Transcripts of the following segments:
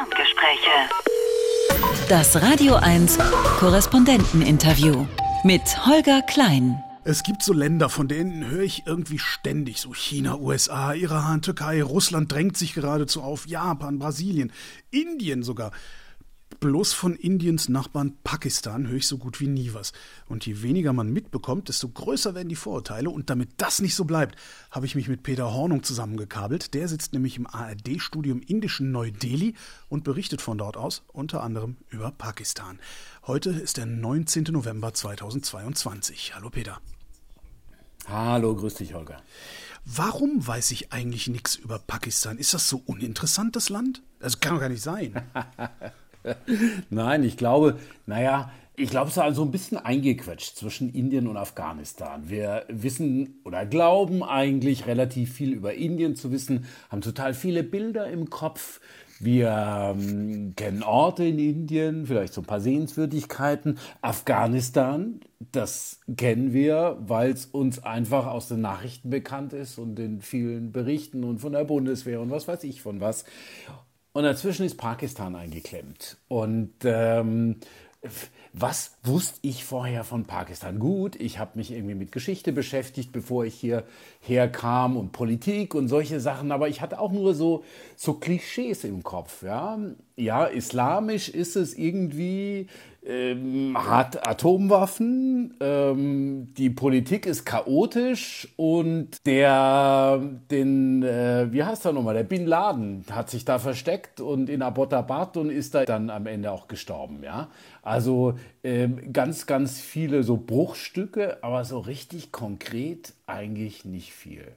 Ferngespräche. Das Radio 1 Korrespondenteninterview mit Holger Klein. Es gibt so Länder, von denen höre ich irgendwie ständig, so China, USA, Iran, Türkei, Russland drängt sich geradezu auf, Japan, Brasilien, Indien sogar. Bloß von Indiens Nachbarn Pakistan höre ich so gut wie nie was. Und je weniger man mitbekommt, desto größer werden die Vorurteile. Und damit das nicht so bleibt, habe ich mich mit Peter Hornung zusammengekabelt. Der sitzt nämlich im ARD-Studio im indischen Neu-Delhi und berichtet von dort aus unter anderem über Pakistan. Heute ist der 19. November 2022. Hallo Peter. Hallo, grüß dich, Holger. Warum weiß ich eigentlich nichts über Pakistan? Ist das so uninteressant, das Land? Das kann doch gar nicht sein. Nein, ich glaube, naja, ich glaube, es ist also ein bisschen eingequetscht zwischen Indien und Afghanistan. Wir wissen oder glauben eigentlich relativ viel über Indien zu wissen, haben total viele Bilder im Kopf. Wir ähm, kennen Orte in Indien, vielleicht so ein paar Sehenswürdigkeiten. Afghanistan, das kennen wir, weil es uns einfach aus den Nachrichten bekannt ist und den vielen Berichten und von der Bundeswehr und was weiß ich von was. Und dazwischen ist Pakistan eingeklemmt. Und ähm, was wusste ich vorher von Pakistan? Gut, ich habe mich irgendwie mit Geschichte beschäftigt, bevor ich hierher kam und Politik und solche Sachen, aber ich hatte auch nur so, so Klischees im Kopf. Ja? Ja, islamisch ist es irgendwie, ähm, hat Atomwaffen, ähm, die Politik ist chaotisch und der, den, äh, wie heißt er nochmal, der Bin Laden hat sich da versteckt und in Abbottabad und ist da dann am Ende auch gestorben, ja. Also ähm, ganz, ganz viele so Bruchstücke, aber so richtig konkret eigentlich nicht viel.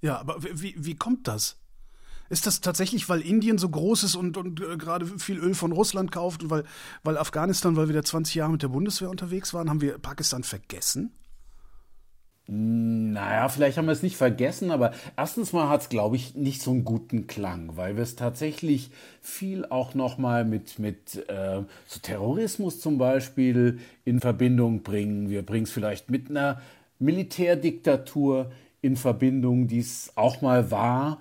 Ja, aber wie, wie kommt das? Ist das tatsächlich, weil Indien so groß ist und, und äh, gerade viel Öl von Russland kauft und weil, weil Afghanistan, weil wir da 20 Jahre mit der Bundeswehr unterwegs waren, haben wir Pakistan vergessen? Naja, vielleicht haben wir es nicht vergessen, aber erstens mal hat es, glaube ich, nicht so einen guten Klang, weil wir es tatsächlich viel auch nochmal mit, mit äh, so Terrorismus zum Beispiel in Verbindung bringen. Wir bringen es vielleicht mit einer Militärdiktatur in Verbindung, die es auch mal war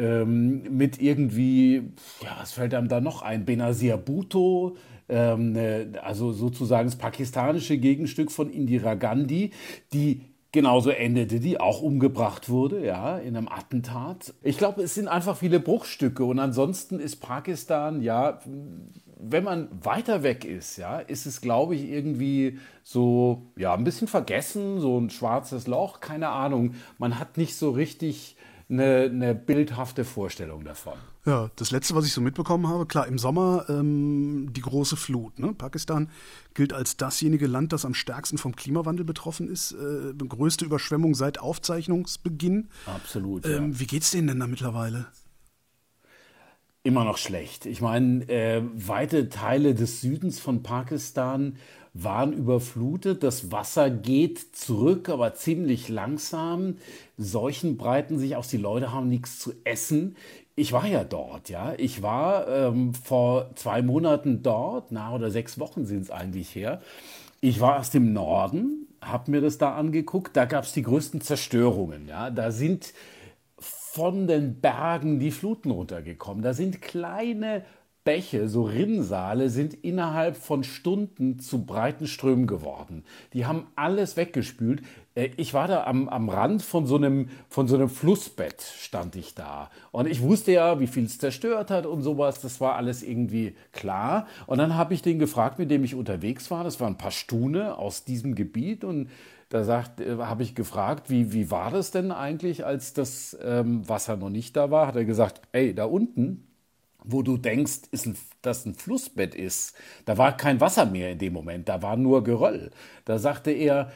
ähm, mit irgendwie, ja, was fällt einem da noch ein? Benazir Bhutto, ähm, äh, also sozusagen das pakistanische Gegenstück von Indira Gandhi, die genauso endete, die auch umgebracht wurde, ja, in einem Attentat. Ich glaube, es sind einfach viele Bruchstücke und ansonsten ist Pakistan, ja, wenn man weiter weg ist, ja, ist es, glaube ich, irgendwie so, ja, ein bisschen vergessen, so ein schwarzes Loch, keine Ahnung. Man hat nicht so richtig eine, eine bildhafte Vorstellung davon. Ja, das letzte, was ich so mitbekommen habe, klar, im Sommer ähm, die große Flut. Ne? Pakistan gilt als dasjenige Land, das am stärksten vom Klimawandel betroffen ist. Äh, größte Überschwemmung seit Aufzeichnungsbeginn. Absolut. Ähm, ja. Wie geht's denen denn da mittlerweile? Immer noch schlecht. Ich meine, äh, weite Teile des Südens von Pakistan waren überflutet. Das Wasser geht zurück, aber ziemlich langsam. Seuchen breiten sich aus. Die Leute haben nichts zu essen. Ich war ja dort, ja. Ich war ähm, vor zwei Monaten dort, na oder sechs Wochen sind es eigentlich her. Ich war aus dem Norden, habe mir das da angeguckt. Da gab es die größten Zerstörungen, ja. Da sind von den Bergen die Fluten runtergekommen. Da sind kleine Bäche, so Rinnsale, sind innerhalb von Stunden zu breiten Strömen geworden. Die haben alles weggespült. Äh, ich war da am, am Rand von so, einem, von so einem Flussbett, stand ich da. Und ich wusste ja, wie viel es zerstört hat und sowas. Das war alles irgendwie klar. Und dann habe ich den gefragt, mit dem ich unterwegs war. Das waren ein paar Stune aus diesem Gebiet. Und da äh, habe ich gefragt, wie, wie war das denn eigentlich, als das ähm, Wasser noch nicht da war? Hat er gesagt, ey, da unten, wo du denkst, ist ein, dass ein Flussbett ist. Da war kein Wasser mehr in dem Moment, da war nur Geröll. Da sagte er,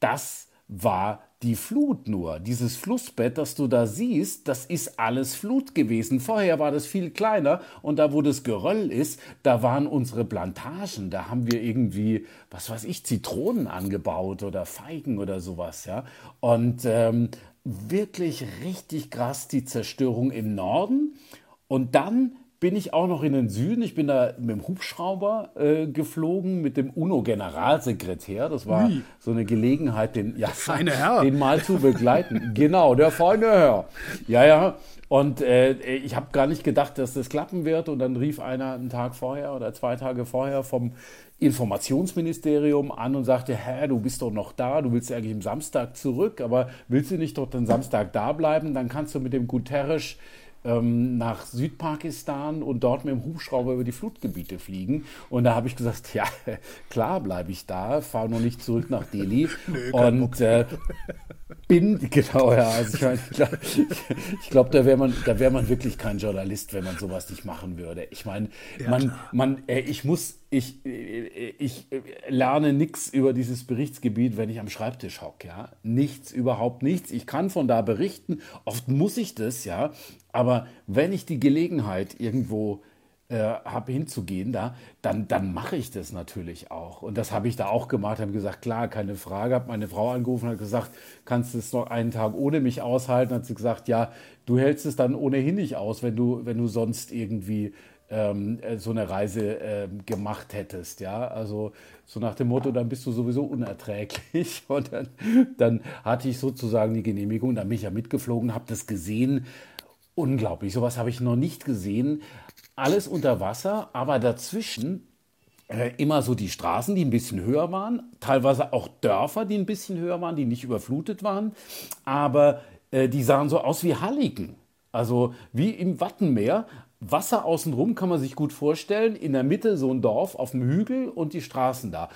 das war die Flut nur. Dieses Flussbett, das du da siehst, das ist alles Flut gewesen. Vorher war das viel kleiner und da, wo das Geröll ist, da waren unsere Plantagen. Da haben wir irgendwie, was weiß ich, Zitronen angebaut oder Feigen oder sowas. Ja? Und ähm, wirklich richtig krass die Zerstörung im Norden und dann bin ich auch noch in den Süden. Ich bin da mit dem Hubschrauber äh, geflogen, mit dem UNO-Generalsekretär. Das war Ui. so eine Gelegenheit, den, ja, den mal zu begleiten. genau, der feine Herr. Ja, ja. Und äh, ich habe gar nicht gedacht, dass das klappen wird. Und dann rief einer einen Tag vorher oder zwei Tage vorher vom Informationsministerium an und sagte, hä, du bist doch noch da, du willst ja eigentlich am Samstag zurück, aber willst du nicht doch den Samstag da bleiben? Dann kannst du mit dem Guterres ähm, nach Südpakistan und dort mit dem Hubschrauber über die Flutgebiete fliegen. Und da habe ich gesagt, ja, klar bleibe ich da, fahre noch nicht zurück nach Delhi. Nö, und äh, bin, genau, ja, also ich, mein, ich glaube, glaub, da wäre man, da wäre man wirklich kein Journalist, wenn man sowas nicht machen würde. Ich meine, ja, man, man, äh, ich muss, ich, äh, ich lerne nichts über dieses Berichtsgebiet, wenn ich am Schreibtisch hocke, ja. Nichts, überhaupt nichts. Ich kann von da berichten. Oft muss ich das, ja. Aber wenn ich die Gelegenheit irgendwo äh, habe hinzugehen da, dann, dann mache ich das natürlich auch. Und das habe ich da auch gemacht, habe gesagt, klar, keine Frage, habe meine Frau angerufen, hat gesagt, kannst du es noch einen Tag ohne mich aushalten? Hat sie gesagt, ja, du hältst es dann ohnehin nicht aus, wenn du, wenn du sonst irgendwie ähm, äh, so eine Reise äh, gemacht hättest, ja, also so nach dem Motto, dann bist du sowieso unerträglich und dann, dann hatte ich sozusagen die Genehmigung, dann bin ich ja mitgeflogen, habe das gesehen, unglaublich. Sowas habe ich noch nicht gesehen. Alles unter Wasser, aber dazwischen äh, immer so die Straßen, die ein bisschen höher waren, teilweise auch Dörfer, die ein bisschen höher waren, die nicht überflutet waren, aber äh, die sahen so aus wie Halligen. Also wie im Wattenmeer. Wasser außenrum kann man sich gut vorstellen. In der Mitte so ein Dorf auf dem Hügel und die Straßen da.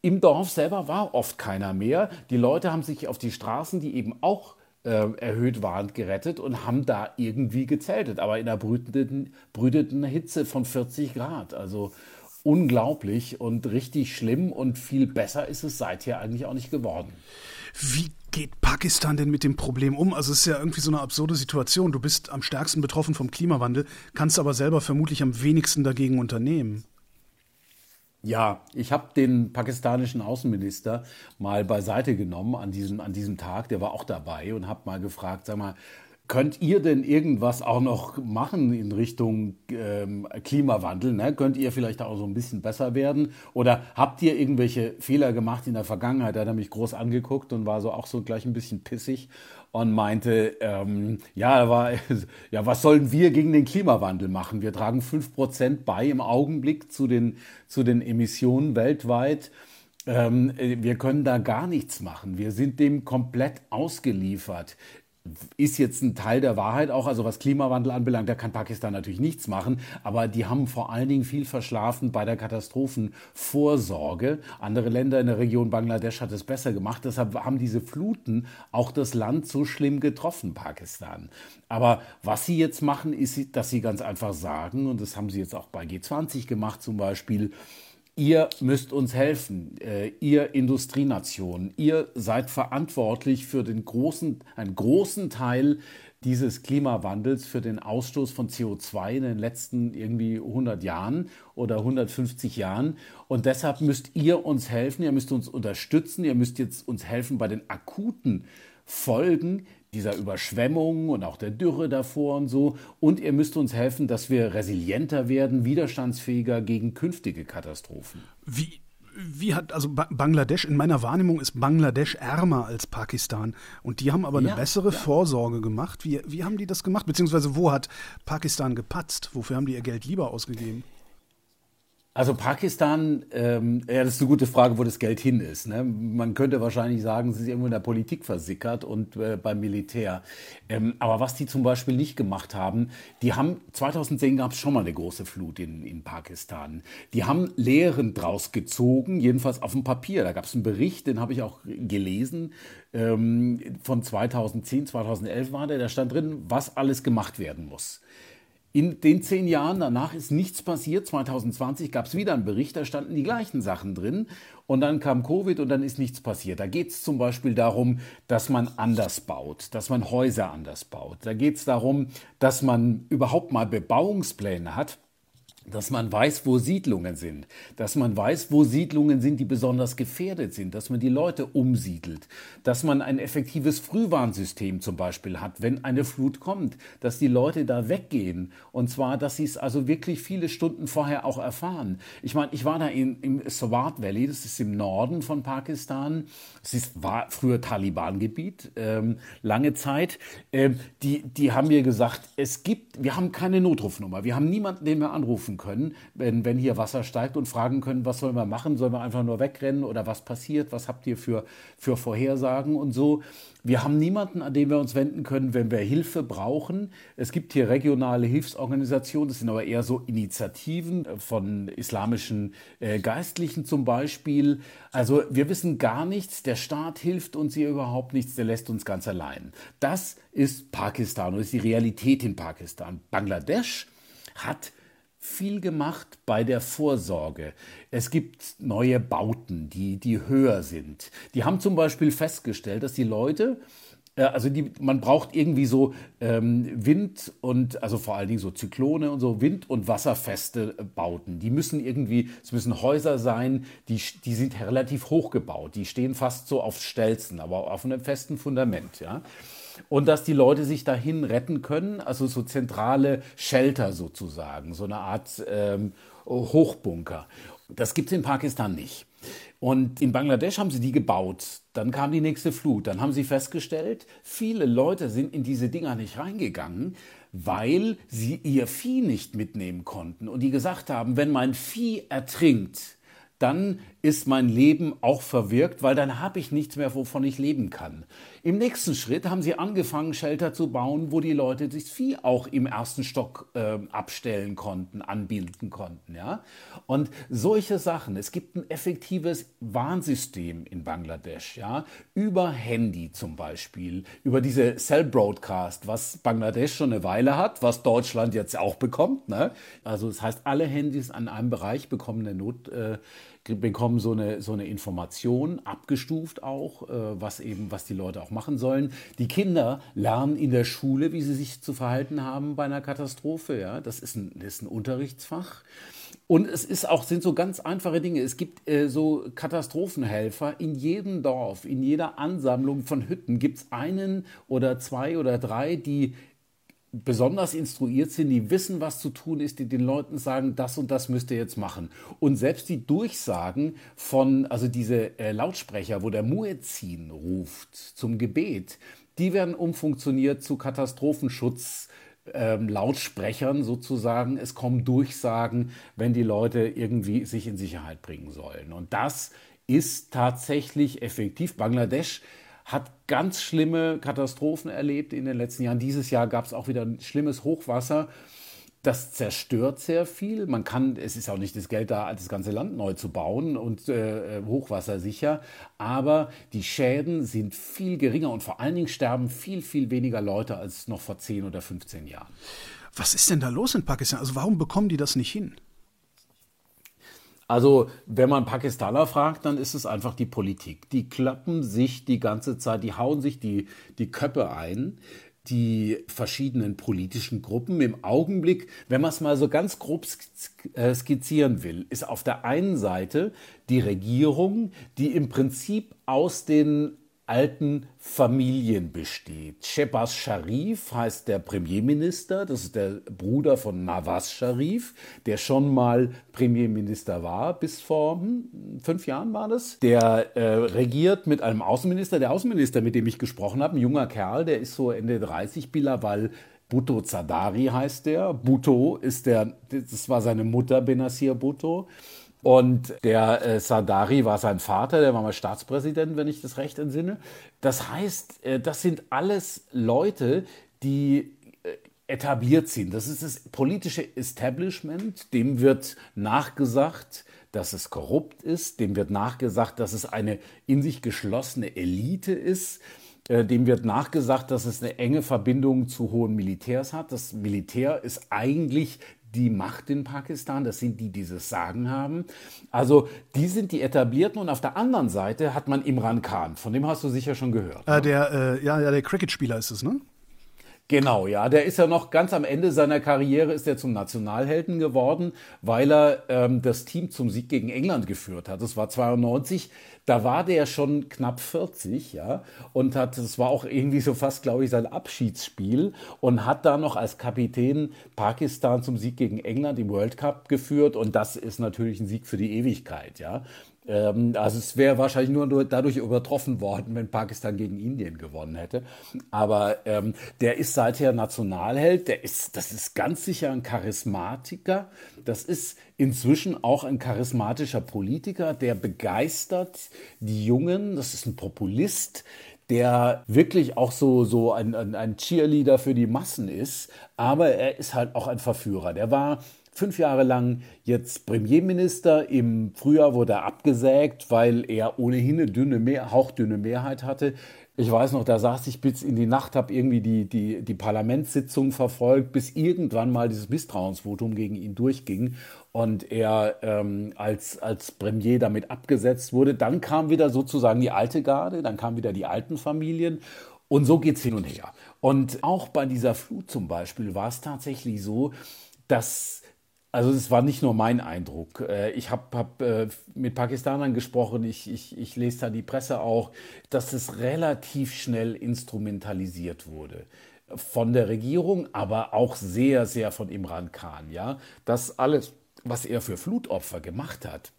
Im Dorf selber war oft keiner mehr. Die Leute haben sich auf die Straßen, die eben auch äh, erhöht waren, gerettet und haben da irgendwie gezeltet, aber in einer brütenden, brütenden Hitze von 40 Grad. Also unglaublich und richtig schlimm und viel besser ist es seither eigentlich auch nicht geworden. Wie geht Pakistan denn mit dem Problem um? Also es ist ja irgendwie so eine absurde Situation. Du bist am stärksten betroffen vom Klimawandel, kannst aber selber vermutlich am wenigsten dagegen unternehmen. Ja, ich habe den pakistanischen Außenminister mal beiseite genommen an diesem, an diesem Tag, der war auch dabei und habe mal gefragt, sag mal, Könnt ihr denn irgendwas auch noch machen in Richtung ähm, Klimawandel? Ne? Könnt ihr vielleicht auch so ein bisschen besser werden? Oder habt ihr irgendwelche Fehler gemacht in der Vergangenheit? Da hat er mich groß angeguckt und war so auch so gleich ein bisschen pissig und meinte, ähm, ja, war, ja, was sollen wir gegen den Klimawandel machen? Wir tragen fünf Prozent bei im Augenblick zu den, zu den Emissionen weltweit. Ähm, wir können da gar nichts machen. Wir sind dem komplett ausgeliefert ist jetzt ein Teil der Wahrheit auch, also was Klimawandel anbelangt, da kann Pakistan natürlich nichts machen, aber die haben vor allen Dingen viel verschlafen bei der Katastrophenvorsorge. Andere Länder in der Region Bangladesch hat es besser gemacht, deshalb haben diese Fluten auch das Land so schlimm getroffen, Pakistan. Aber was sie jetzt machen, ist, dass sie ganz einfach sagen, und das haben sie jetzt auch bei G20 gemacht zum Beispiel, ihr müsst uns helfen, äh, ihr Industrienation, ihr seid verantwortlich für den großen, einen großen Teil dieses Klimawandels für den Ausstoß von CO2 in den letzten irgendwie 100 Jahren oder 150 Jahren. Und deshalb müsst ihr uns helfen, ihr müsst uns unterstützen, ihr müsst jetzt uns helfen bei den akuten Folgen dieser Überschwemmungen und auch der Dürre davor und so. Und ihr müsst uns helfen, dass wir resilienter werden, widerstandsfähiger gegen künftige Katastrophen. Wie, wie hat, also Bangladesch, in meiner Wahrnehmung ist Bangladesch ärmer als Pakistan. Und die haben aber eine ja, bessere ja. Vorsorge gemacht. Wie, wie haben die das gemacht? Beziehungsweise wo hat Pakistan gepatzt? Wofür haben die ihr Geld lieber ausgegeben? Also Pakistan, ähm, ja, das ist eine gute Frage, wo das Geld hin ist. Ne? Man könnte wahrscheinlich sagen, es ist irgendwo in der Politik versickert und äh, beim Militär. Ähm, aber was die zum Beispiel nicht gemacht haben, die haben, 2010 gab es schon mal eine große Flut in, in Pakistan. Die haben Lehren draus gezogen, jedenfalls auf dem Papier. Da gab es einen Bericht, den habe ich auch gelesen, ähm, von 2010, 2011 war der, da stand drin, was alles gemacht werden muss. In den zehn Jahren danach ist nichts passiert. 2020 gab es wieder einen Bericht, da standen die gleichen Sachen drin. Und dann kam Covid und dann ist nichts passiert. Da geht es zum Beispiel darum, dass man anders baut, dass man Häuser anders baut. Da geht es darum, dass man überhaupt mal Bebauungspläne hat dass man weiß, wo Siedlungen sind, dass man weiß, wo Siedlungen sind, die besonders gefährdet sind, dass man die Leute umsiedelt, dass man ein effektives Frühwarnsystem zum Beispiel hat, wenn eine Flut kommt, dass die Leute da weggehen. Und zwar, dass sie es also wirklich viele Stunden vorher auch erfahren. Ich meine, ich war da in, im Swat Valley, das ist im Norden von Pakistan, es ist, war früher Taliban-Gebiet, ähm, lange Zeit. Ähm, die, die haben mir gesagt, es gibt, wir haben keine Notrufnummer, wir haben niemanden, den wir anrufen können, wenn, wenn hier Wasser steigt und fragen können, was sollen wir machen? Sollen wir einfach nur wegrennen oder was passiert? Was habt ihr für, für Vorhersagen und so? Wir haben niemanden, an den wir uns wenden können, wenn wir Hilfe brauchen. Es gibt hier regionale Hilfsorganisationen, das sind aber eher so Initiativen von islamischen äh, Geistlichen zum Beispiel. Also wir wissen gar nichts, der Staat hilft uns hier überhaupt nichts, der lässt uns ganz allein. Das ist Pakistan und ist die Realität in Pakistan. Bangladesch hat viel gemacht bei der Vorsorge. Es gibt neue Bauten, die, die höher sind. Die haben zum Beispiel festgestellt, dass die Leute, äh, also die, man braucht irgendwie so ähm, Wind und, also vor allen Dingen so Zyklone und so, Wind- und wasserfeste Bauten. Die müssen irgendwie, es müssen Häuser sein, die, die sind relativ hoch gebaut. Die stehen fast so auf Stelzen, aber auf einem festen Fundament, ja und dass die Leute sich dahin retten können, also so zentrale Shelter sozusagen, so eine Art ähm, Hochbunker. Das gibt es in Pakistan nicht. Und in Bangladesch haben sie die gebaut. Dann kam die nächste Flut. Dann haben sie festgestellt, viele Leute sind in diese Dinger nicht reingegangen, weil sie ihr Vieh nicht mitnehmen konnten. Und die gesagt haben, wenn mein Vieh ertrinkt, dann ist mein Leben auch verwirkt, weil dann habe ich nichts mehr, wovon ich leben kann. Im nächsten Schritt haben sie angefangen, Shelter zu bauen, wo die Leute das Vieh auch im ersten Stock äh, abstellen konnten, anbinden konnten. Ja? Und solche Sachen. Es gibt ein effektives Warnsystem in Bangladesch, ja? über Handy zum Beispiel, über diese Cell Broadcast, was Bangladesch schon eine Weile hat, was Deutschland jetzt auch bekommt. Ne? Also das heißt, alle Handys an einem Bereich bekommen eine Not. Äh, bekommen so eine, so eine Information, abgestuft auch, äh, was eben, was die Leute auch machen sollen. Die Kinder lernen in der Schule, wie sie sich zu verhalten haben bei einer Katastrophe. Ja? Das, ist ein, das ist ein Unterrichtsfach. Und es ist auch, sind so ganz einfache Dinge. Es gibt äh, so Katastrophenhelfer in jedem Dorf, in jeder Ansammlung von Hütten gibt es einen oder zwei oder drei, die besonders instruiert sind, die wissen, was zu tun ist, die den Leuten sagen, das und das müsst ihr jetzt machen. Und selbst die Durchsagen von, also diese äh, Lautsprecher, wo der Muezzin ruft zum Gebet, die werden umfunktioniert zu Katastrophenschutz. Ähm, Lautsprechern sozusagen. Es kommen Durchsagen, wenn die Leute irgendwie sich in Sicherheit bringen sollen. Und das ist tatsächlich effektiv. Bangladesch hat ganz schlimme Katastrophen erlebt in den letzten Jahren. Dieses Jahr gab es auch wieder ein schlimmes Hochwasser. Das zerstört sehr viel. Man kann, es ist auch nicht das Geld da, das ganze Land neu zu bauen und äh, hochwassersicher. Aber die Schäden sind viel geringer und vor allen Dingen sterben viel, viel weniger Leute als noch vor 10 oder 15 Jahren. Was ist denn da los in Pakistan? Also warum bekommen die das nicht hin? Also, wenn man Pakistaner fragt, dann ist es einfach die Politik. Die klappen sich die ganze Zeit, die hauen sich die, die Köpfe ein die verschiedenen politischen Gruppen. Im Augenblick, wenn man es mal so ganz grob äh, skizzieren will, ist auf der einen Seite die Regierung, die im Prinzip aus den alten Familien besteht. Shehbaz Sharif heißt der Premierminister, das ist der Bruder von Nawaz Sharif, der schon mal Premierminister war, bis vor hm, fünf Jahren war das. Der äh, regiert mit einem Außenminister. Der Außenminister, mit dem ich gesprochen habe, ein junger Kerl, der ist so Ende 30, Bilawal Bhutto Zadari heißt der. Bhutto ist der, das war seine Mutter Benazir Bhutto. Und der äh, Sadari war sein Vater, der war mal Staatspräsident, wenn ich das recht entsinne. Das heißt, äh, das sind alles Leute, die äh, etabliert sind. Das ist das politische Establishment, dem wird nachgesagt, dass es korrupt ist, dem wird nachgesagt, dass es eine in sich geschlossene Elite ist. Äh, dem wird nachgesagt, dass es eine enge Verbindung zu hohen Militärs hat. Das Militär ist eigentlich die Macht in Pakistan, das sind die, die dieses Sagen haben. Also die sind die etablierten und auf der anderen Seite hat man Imran Khan, von dem hast du sicher schon gehört. Äh, ne? der, äh, ja, ja, der Cricket-Spieler ist es, ne? Genau, ja, der ist ja noch ganz am Ende seiner Karriere ist er zum Nationalhelden geworden, weil er ähm, das Team zum Sieg gegen England geführt hat. Das war 92, da war der schon knapp 40, ja, und hat, das war auch irgendwie so fast, glaube ich, sein Abschiedsspiel und hat da noch als Kapitän Pakistan zum Sieg gegen England im World Cup geführt und das ist natürlich ein Sieg für die Ewigkeit, ja. Ähm, also es wäre wahrscheinlich nur dadurch übertroffen worden, wenn Pakistan gegen Indien gewonnen hätte. Aber ähm, der ist seither Nationalheld. Der ist, das ist ganz sicher ein Charismatiker. Das ist inzwischen auch ein charismatischer Politiker, der begeistert die Jungen. Das ist ein Populist der wirklich auch so, so ein, ein, ein Cheerleader für die Massen ist, aber er ist halt auch ein Verführer. Der war fünf Jahre lang jetzt Premierminister. Im Frühjahr wurde er abgesägt, weil er ohnehin eine dünne Mehr, hauchdünne Mehrheit hatte. Ich weiß noch, da saß ich bis in die Nacht, habe irgendwie die, die, die Parlamentssitzung verfolgt, bis irgendwann mal dieses Misstrauensvotum gegen ihn durchging und er ähm, als, als Premier damit abgesetzt wurde. Dann kam wieder sozusagen die alte Garde, dann kamen wieder die alten Familien und so geht es hin und her. Und auch bei dieser Flut zum Beispiel war es tatsächlich so, dass also es war nicht nur mein Eindruck. Äh, ich habe hab, äh, mit Pakistanern gesprochen, ich, ich, ich lese da die Presse auch, dass es relativ schnell instrumentalisiert wurde von der Regierung, aber auch sehr, sehr von Imran Khan. Ja, das alles, was er für Flutopfer gemacht hat,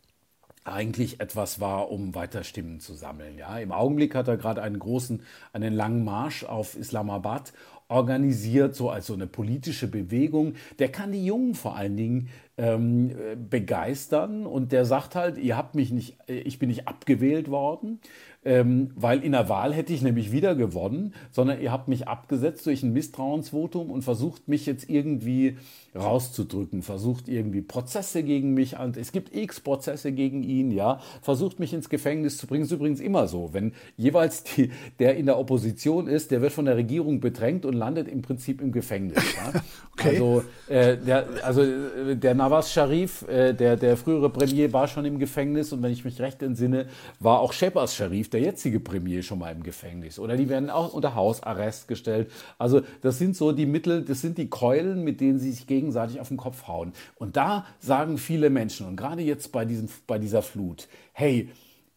eigentlich etwas war, um weiter Stimmen zu sammeln. Ja, im Augenblick hat er gerade einen großen, einen langen Marsch auf Islamabad organisiert, so als so eine politische Bewegung. Der kann die Jungen vor allen Dingen ähm, begeistern und der sagt halt, ihr habt mich nicht, ich bin nicht abgewählt worden, ähm, weil in der Wahl hätte ich nämlich wieder gewonnen, sondern ihr habt mich abgesetzt durch ein Misstrauensvotum und versucht mich jetzt irgendwie rauszudrücken, versucht irgendwie Prozesse gegen mich an. Es gibt x Prozesse gegen ihn, ja, versucht mich ins Gefängnis zu bringen. Das ist übrigens immer so, wenn jeweils die, der in der Opposition ist, der wird von der Regierung bedrängt und landet im Prinzip im Gefängnis. Ja? okay. Also äh, der, also äh, der Nawaz Sharif, äh, der der frühere Premier, war schon im Gefängnis und wenn ich mich recht entsinne, war auch Shebas Sharif, der jetzige Premier, schon mal im Gefängnis. Oder die werden auch unter Hausarrest gestellt. Also das sind so die Mittel, das sind die Keulen, mit denen sie sich gegen gegenseitig auf den Kopf hauen. Und da sagen viele Menschen, und gerade jetzt bei, diesem, bei dieser Flut, hey,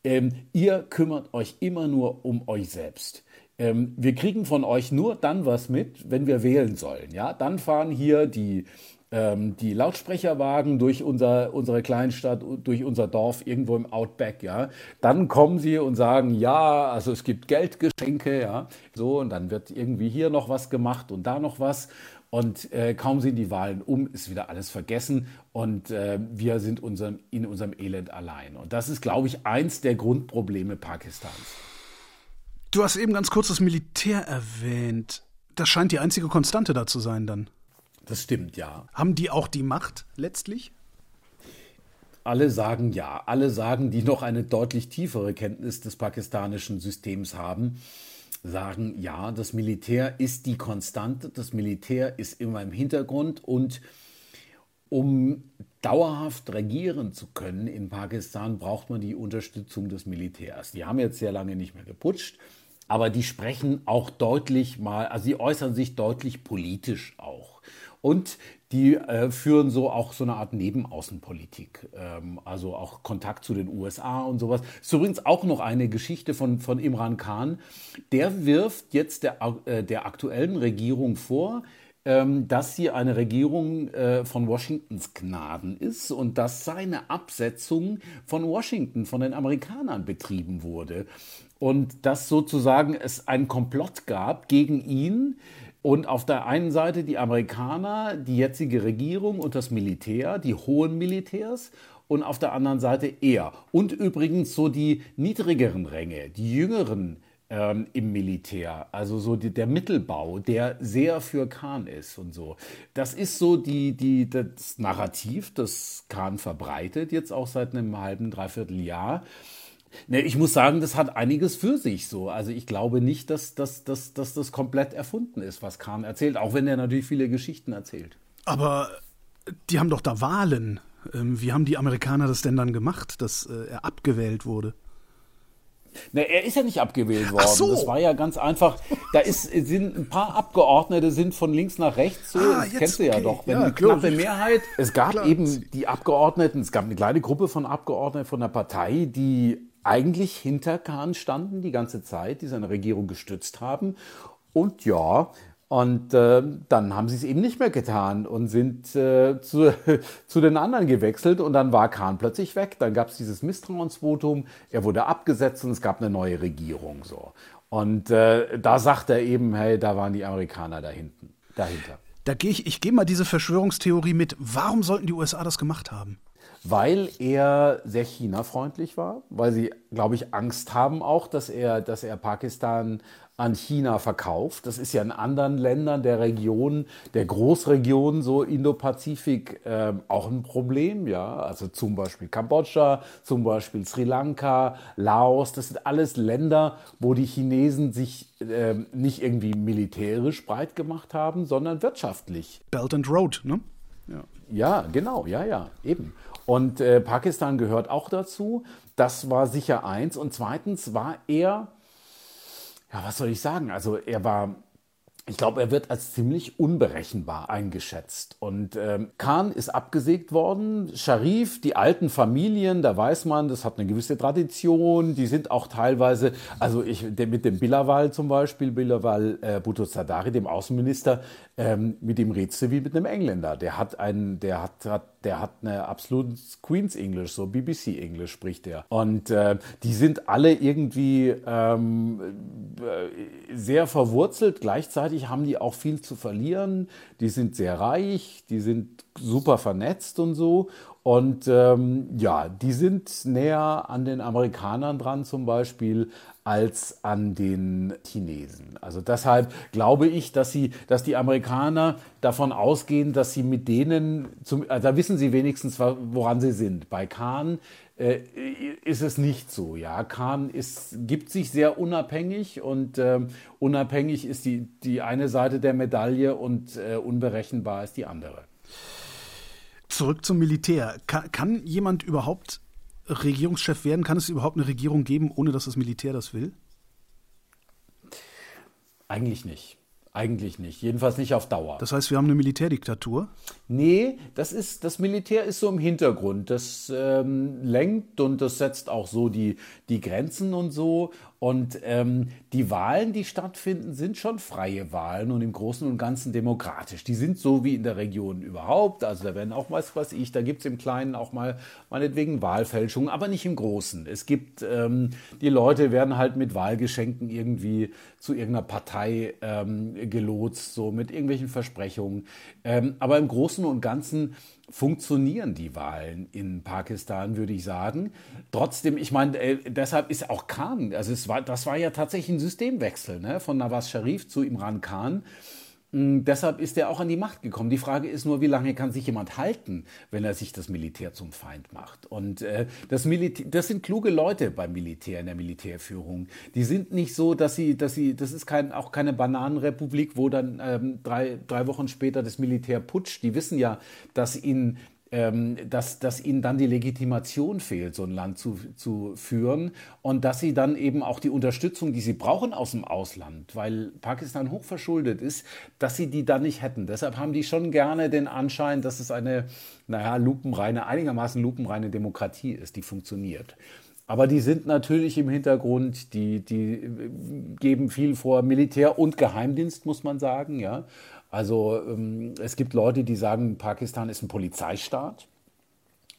ähm, ihr kümmert euch immer nur um euch selbst. Ähm, wir kriegen von euch nur dann was mit, wenn wir wählen sollen. Ja, dann fahren hier die die Lautsprecherwagen durch unser, unsere Kleinstadt, durch unser Dorf irgendwo im Outback, ja. Dann kommen sie und sagen, ja, also es gibt Geldgeschenke, ja, so, und dann wird irgendwie hier noch was gemacht und da noch was. Und äh, kaum sind die Wahlen um, ist wieder alles vergessen und äh, wir sind unserem, in unserem Elend allein. Und das ist, glaube ich, eins der Grundprobleme Pakistans. Du hast eben ganz kurz das Militär erwähnt. Das scheint die einzige Konstante da zu sein dann. Das stimmt, ja. Haben die auch die Macht letztlich? Alle sagen ja. Alle sagen, die noch eine deutlich tiefere Kenntnis des pakistanischen Systems haben sagen, ja, das Militär ist die Konstante, das Militär ist immer im Hintergrund und um dauerhaft regieren zu können in Pakistan, braucht man die Unterstützung des Militärs. Die haben jetzt sehr lange nicht mehr geputscht, aber die sprechen auch deutlich mal, also sie äußern sich deutlich politisch auch. Und die äh, führen so auch so eine Art Nebenaußenpolitik, ähm, also auch Kontakt zu den USA und sowas. Ist übrigens auch noch eine Geschichte von, von Imran Khan. Der wirft jetzt der, äh, der aktuellen Regierung vor, ähm, dass sie eine Regierung äh, von Washingtons Gnaden ist und dass seine Absetzung von Washington, von den Amerikanern betrieben wurde. Und dass sozusagen es einen Komplott gab gegen ihn, und auf der einen Seite die Amerikaner, die jetzige Regierung und das Militär, die hohen Militärs und auf der anderen Seite er. Und übrigens so die niedrigeren Ränge, die jüngeren ähm, im Militär, also so die, der Mittelbau, der sehr für Khan ist und so. Das ist so die, die, das Narrativ, das Khan verbreitet, jetzt auch seit einem halben, dreiviertel Jahr. Ne, ich muss sagen, das hat einiges für sich so. Also ich glaube nicht, dass, dass, dass, dass das komplett erfunden ist, was Kahn erzählt, auch wenn er natürlich viele Geschichten erzählt. Aber die haben doch da Wahlen. Ähm, wie haben die Amerikaner das denn dann gemacht, dass äh, er abgewählt wurde? Na, er ist ja nicht abgewählt worden. So. Das war ja ganz einfach. Da ist, sind ein paar Abgeordnete sind von links nach rechts. So, Ah, das jetzt, kennst du ja doch. Wenn Ja, eine knappe Mehrheit. Es gab Klar. eben die Abgeordneten, es gab eine kleine Gruppe von Abgeordneten von der Partei, die eigentlich hinter Kahn standen die ganze Zeit, die seine Regierung gestützt haben. Und ja, und äh, dann haben sie es eben nicht mehr getan und sind äh, zu, zu den anderen gewechselt und dann war Kahn plötzlich weg. Dann gab es dieses Misstrauensvotum, er wurde abgesetzt und es gab eine neue Regierung. So. Und äh, da sagt er eben, hey, da waren die Amerikaner da hinten, dahinter. Da gehe ich, ich gehe mal diese Verschwörungstheorie mit. Warum sollten die USA das gemacht haben? Weil er sehr China-freundlich war, weil sie, glaube ich, Angst haben auch, dass er, dass er Pakistan an China verkauft. Das ist ja in anderen Ländern der Region, der Großregion, so Indo-Pazifik, ähm, auch ein Problem, ja. Also zum Beispiel Kambodscha, zum Beispiel Sri Lanka, Laos, das sind alles Länder, wo die Chinesen sich ähm, nicht irgendwie militärisch breit gemacht haben, sondern wirtschaftlich. Belt and Road, ne? Ja. Ja, genau, ja, ja, eben. Und äh, Pakistan gehört auch dazu. Das war sicher eins. Und zweitens war er, ja, was soll ich sagen? Also er war, ich glaube, er wird als ziemlich unberechenbar eingeschätzt. Und ähm, Khan ist abgesägt worden. Sharif, die alten Familien, da weiß man, das hat eine gewisse Tradition. Die sind auch teilweise, also ich, mit dem Bilawal zum Beispiel, Bilawal äh, Bhutto Zardari, dem Außenminister, ähm, mit dem du wie mit einem Engländer. Der hat einen, der hat, hat der hat eine absolut Queen's English, so BBC English spricht er. Und äh, die sind alle irgendwie ähm, äh, sehr verwurzelt. Gleichzeitig haben die auch viel zu verlieren. Die sind sehr reich, die sind super vernetzt und so. Und ähm, ja, die sind näher an den Amerikanern dran zum Beispiel als an den Chinesen. Also deshalb glaube ich, dass sie, dass die Amerikaner davon ausgehen, dass sie mit denen, zum, also da wissen sie wenigstens, woran sie sind. Bei Kahn äh, ist es nicht so. Ja, Kahn ist, gibt sich sehr unabhängig und ähm, unabhängig ist die, die eine Seite der Medaille und äh, unberechenbar ist die andere. Zurück zum Militär. Kann, kann jemand überhaupt Regierungschef werden? Kann es überhaupt eine Regierung geben, ohne dass das Militär das will? Eigentlich nicht. Eigentlich nicht. Jedenfalls nicht auf Dauer. Das heißt, wir haben eine Militärdiktatur? Nee, das ist, das Militär ist so im Hintergrund. Das ähm, lenkt und das setzt auch so die, die Grenzen und so. Und ähm, die Wahlen, die stattfinden, sind schon freie Wahlen und im Großen und Ganzen demokratisch. Die sind so wie in der Region überhaupt. Also da werden auch, was weiß ich, da gibt es im Kleinen auch mal meinetwegen Wahlfälschungen, aber nicht im Großen. Es gibt, ähm, die Leute werden halt mit Wahlgeschenken irgendwie zu irgendeiner Partei ähm, gelotst, so mit irgendwelchen Versprechungen. Ähm, aber im Großen und Ganzen funktionieren die Wahlen in Pakistan, würde ich sagen. Trotzdem, ich meine, äh, deshalb ist auch Khan, also es war, das war ja tatsächlich ein Systemwechsel ne, von Nawaz Sharif zu Imran Khan. Mm, Deshalb ist er auch an die Macht gekommen. Die Frage ist nur, wie lange kann sich jemand halten, wenn er sich das Militär zum Feind macht? Und äh, das, Militär, das sind kluge Leute beim Militär, in der Militärführung. Die sind nicht so, dass sie, dass sie, das ist kein, auch keine Bananenrepublik, wo dann ähm, drei, drei Wochen später das Militär putscht. Die wissen ja, dass ihnen ähm, dass, dass ihnen dann die Legitimation fehlt, so ein Land zu, zu führen und dass sie dann eben auch die Unterstützung, die sie brauchen aus dem Ausland, weil Pakistan hochverschuldet ist, dass sie die dann nicht hätten. Deshalb haben die schon gerne den Anschein, dass es eine, naja, lupenreine, einigermaßen lupenreine Demokratie ist, die funktioniert. Aber die sind natürlich im Hintergrund, die, die äh, geben viel vor Militär und Geheimdienst, muss man sagen, ja. Also ähm, es gibt Leute, die sagen, Pakistan ist ein Polizeistaat.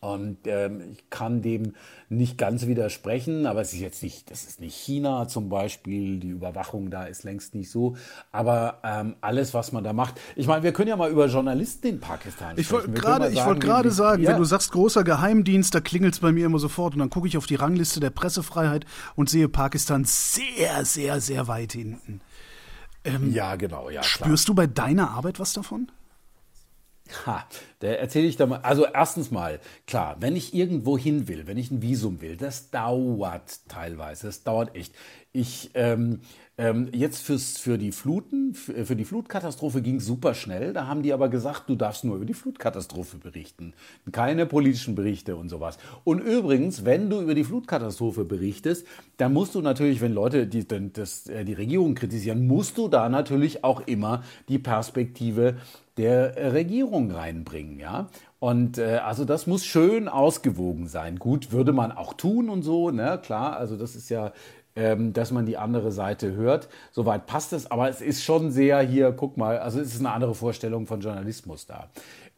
Und ähm, ich kann dem nicht ganz widersprechen, aber es ist jetzt nicht, das ist nicht China zum Beispiel, die Überwachung da ist längst nicht so. Aber ähm, alles, was man da macht, ich meine, wir können ja mal über Journalisten in Pakistan Ich sprechen. Gerade mal ich wollte gerade sagen, ja. wenn du sagst großer Geheimdienst, da klingelt es bei mir immer sofort und dann gucke ich auf die Rangliste der Pressefreiheit und sehe Pakistan sehr, sehr, sehr weit hinten. Ja, genau, ja, klar. Spürst du bei deiner Arbeit was davon? Ha, da erzähle ich da mal. Also erstens mal, klar, wenn ich irgendwo hin will, wenn ich ein Visum will, das dauert teilweise, das dauert echt. Ich ähm, ähm, jetzt fürs, für die Fluten, für, für die Flutkatastrophe ging es super schnell. Da haben die aber gesagt, du darfst nur über die Flutkatastrophe berichten. Keine politischen Berichte und sowas. Und übrigens, wenn du über die Flutkatastrophe berichtest, dann musst du natürlich, wenn Leute die, das, äh, die Regierung kritisieren, musst du da natürlich auch immer die Perspektive der Regierung reinbringen, ja. Und äh, also das muss schön ausgewogen sein. Gut, würde man auch tun und so, ne? Klar, also das ist ja ähm, dass man die andere Seite hört. Soweit passt es, aber es ist schon sehr hier, guck mal, also es ist eine andere Vorstellung von Journalismus da.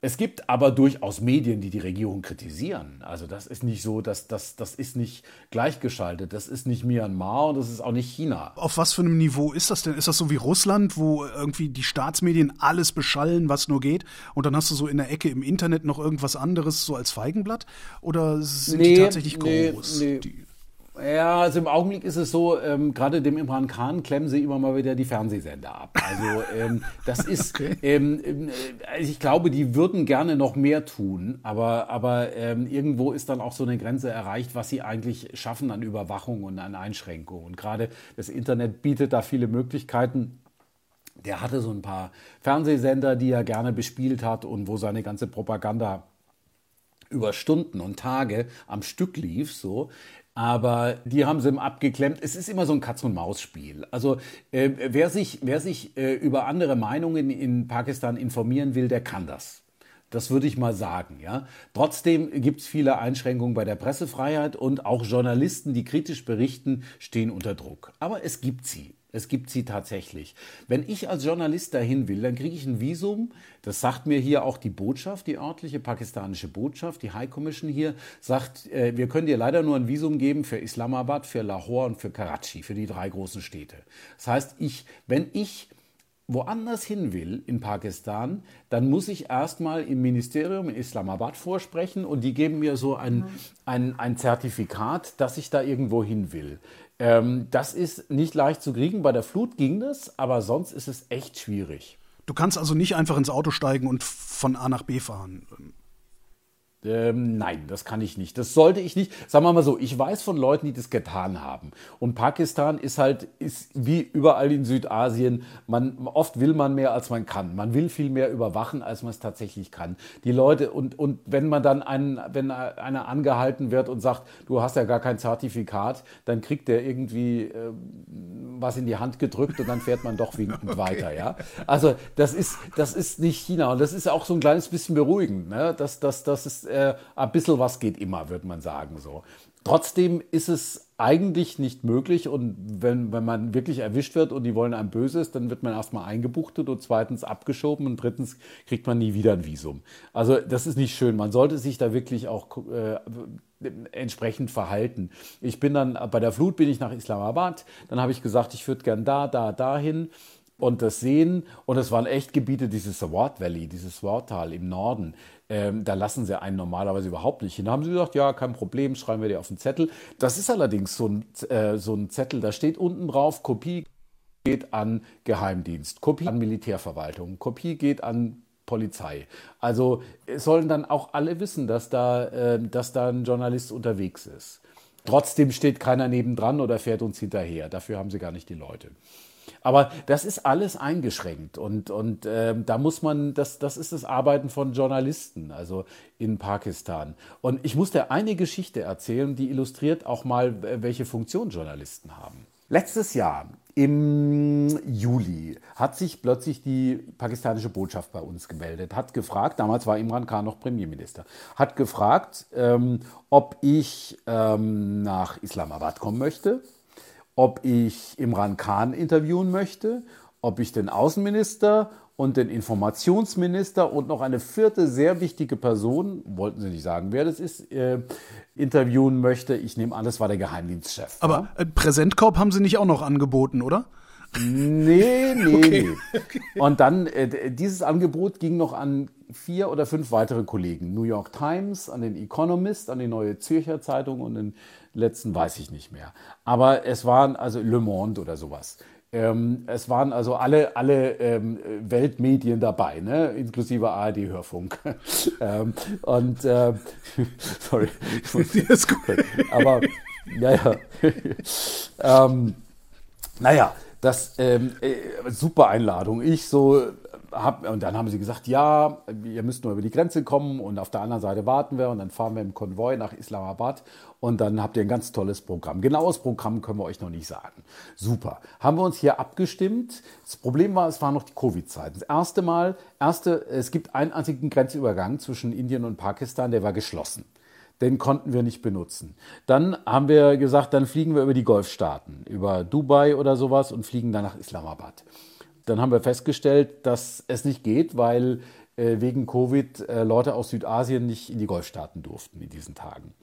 Es gibt aber durchaus Medien, die die Regierung kritisieren. Also das ist nicht so, dass das, das ist nicht gleichgeschaltet. Das ist nicht Myanmar und das ist auch nicht China. Auf was für einem Niveau ist das denn? Ist das so wie Russland, wo irgendwie die Staatsmedien alles beschallen, was nur geht? Und dann hast du so in der Ecke im Internet noch irgendwas anderes so als Feigenblatt? Oder sind nee, die tatsächlich groß? Nee, nee. Ja, also im Augenblick ist es so, ähm, gerade dem Imran Khan klemmen sie immer mal wieder die Fernsehsender ab. Also ähm, das ist, okay. ähm, äh, ich glaube, die würden gerne noch mehr tun, aber, aber ähm, irgendwo ist dann auch so eine Grenze erreicht, was sie eigentlich schaffen an Überwachung und an Einschränkung. Und gerade das Internet bietet da viele Möglichkeiten. Der hatte so ein paar Fernsehsender, die er gerne bespielt hat und wo seine ganze Propaganda über Stunden und Tage am Stück lief, so, aber die haben sie abgeklemmt. Es ist immer so ein Katz-und-Maus-Spiel. Also äh, wer sich, wer sich äh, über andere Meinungen in Pakistan informieren will, der kann das. Das würde ich mal sagen. Ja. Trotzdem gibt es viele Einschränkungen bei der Pressefreiheit und auch Journalisten, die kritisch berichten, stehen unter Druck. Aber es gibt sie. Es gibt sie tatsächlich. Wenn ich als Journalist dahin will, dann kriege ich ein Visum. Das sagt mir hier auch die Botschaft, die örtliche pakistanische Botschaft, die High Commission hier, sagt, äh, wir können dir leider nur ein Visum geben für Islamabad, für Lahore und für Karachi, für die drei großen Städte. Das heißt, ich, wenn ich woanders hin will in Pakistan, dann muss ich erstmal im Ministerium in Islamabad vorsprechen und die geben mir so ein, mhm. ein, ein Zertifikat, dass ich da irgendwo hin will. Ähm, das ist nicht leicht zu kriegen. Bei der Flut ging das, aber sonst ist es echt schwierig. Du kannst also nicht einfach ins Auto steigen und von A nach B fahren. Ähm, nein, das kann ich nicht. Das sollte ich nicht. Sagen wir mal so, ich weiß von Leuten, die das getan haben. Und Pakistan ist halt, ist wie überall in Südasien, man, oft will man mehr, als man kann. Man will viel mehr überwachen, als man es tatsächlich kann. Die Leute, und, und wenn man dann einen, wenn einer angehalten wird und sagt, du hast ja gar kein Zertifikat, dann kriegt der irgendwie äh, was in die Hand gedrückt und dann fährt man doch winkend okay. weiter, ja. Also, das ist, das ist nicht China. Und das ist auch so ein kleines bisschen beruhigend, ne? Das, das, das ist, äh, ein bisschen was geht immer, würde man sagen so. Trotzdem ist es eigentlich nicht möglich und wenn, wenn man wirklich erwischt wird und die wollen einem Böses, dann wird man erstmal eingebuchtet und zweitens abgeschoben und drittens kriegt man nie wieder ein Visum. Also das ist nicht schön. Man sollte sich da wirklich auch äh, entsprechend verhalten. Ich bin dann, bei der Flut bin ich nach Islamabad, dann habe ich gesagt, ich würde gern da, da, dahin und das sehen. Und es waren echt Gebiete, dieses Sword Valley, dieses Sword-Tal im Norden. Ähm, da lassen sie einen normalerweise überhaupt nicht hin. Da haben sie gesagt, ja, kein Problem, schreiben wir dir auf den Zettel. Das ist allerdings so ein, äh, so ein Zettel, da steht unten drauf, Kopie geht an Geheimdienst, Kopie an Militärverwaltung, Kopie geht an Polizei. Also sollen dann auch alle wissen, dass da, äh, dass da ein Journalist unterwegs ist. Trotzdem steht keiner nebendran oder fährt uns hinterher. Dafür haben sie gar nicht die Leute. Aber das ist alles eingeschränkt und, und äh, da muss man, das, das ist das Arbeiten von Journalisten, also in Pakistan. Und ich muss dir eine Geschichte erzählen, die illustriert auch mal, welche Funktion Journalisten haben. Letztes Jahr im Juli hat sich plötzlich die pakistanische Botschaft bei uns gemeldet, hat gefragt, damals war Imran Khan noch Premierminister, hat gefragt, ähm, ob ich ähm, nach Islamabad kommen möchte ob ich Imran Khan interviewen möchte, ob ich den Außenminister und den Informationsminister und noch eine vierte sehr wichtige Person, wollten Sie nicht sagen, wer das ist, äh, interviewen möchte. Ich nehme an, das war der Geheimdienstchef. Aber ja? äh, Präsentkorb haben Sie nicht auch noch angeboten, oder? Nee, nee, okay. nee. Und dann, äh, dieses Angebot ging noch an vier oder fünf weitere Kollegen. New York Times, an den Economist, an die Neue Zürcher Zeitung und den letzten weiß ich nicht mehr. Aber es waren also Le Monde oder sowas. Ähm, es waren also alle, alle ähm, Weltmedien dabei, ne? inklusive ARD-Hörfunk. ähm, und äh, sorry, ist gut. aber ja, ja. ähm, naja, das ähm, äh, super Einladung. Ich so hab, und dann haben sie gesagt, ja, ihr müsst nur über die Grenze kommen und auf der anderen Seite warten wir und dann fahren wir im Konvoi nach Islamabad und dann habt ihr ein ganz tolles Programm. Genaues Programm können wir euch noch nicht sagen. Super. Haben wir uns hier abgestimmt. Das Problem war, es war noch die Covid-Zeit. Das erste Mal, erste, es gibt einen einzigen Grenzübergang zwischen Indien und Pakistan, der war geschlossen. Den konnten wir nicht benutzen. Dann haben wir gesagt, dann fliegen wir über die Golfstaaten, über Dubai oder sowas und fliegen dann nach Islamabad. Dann haben wir festgestellt, dass es nicht geht, weil wegen Covid äh, Leute aus Südasien nicht in die Golfstaaten durften in diesen Tagen.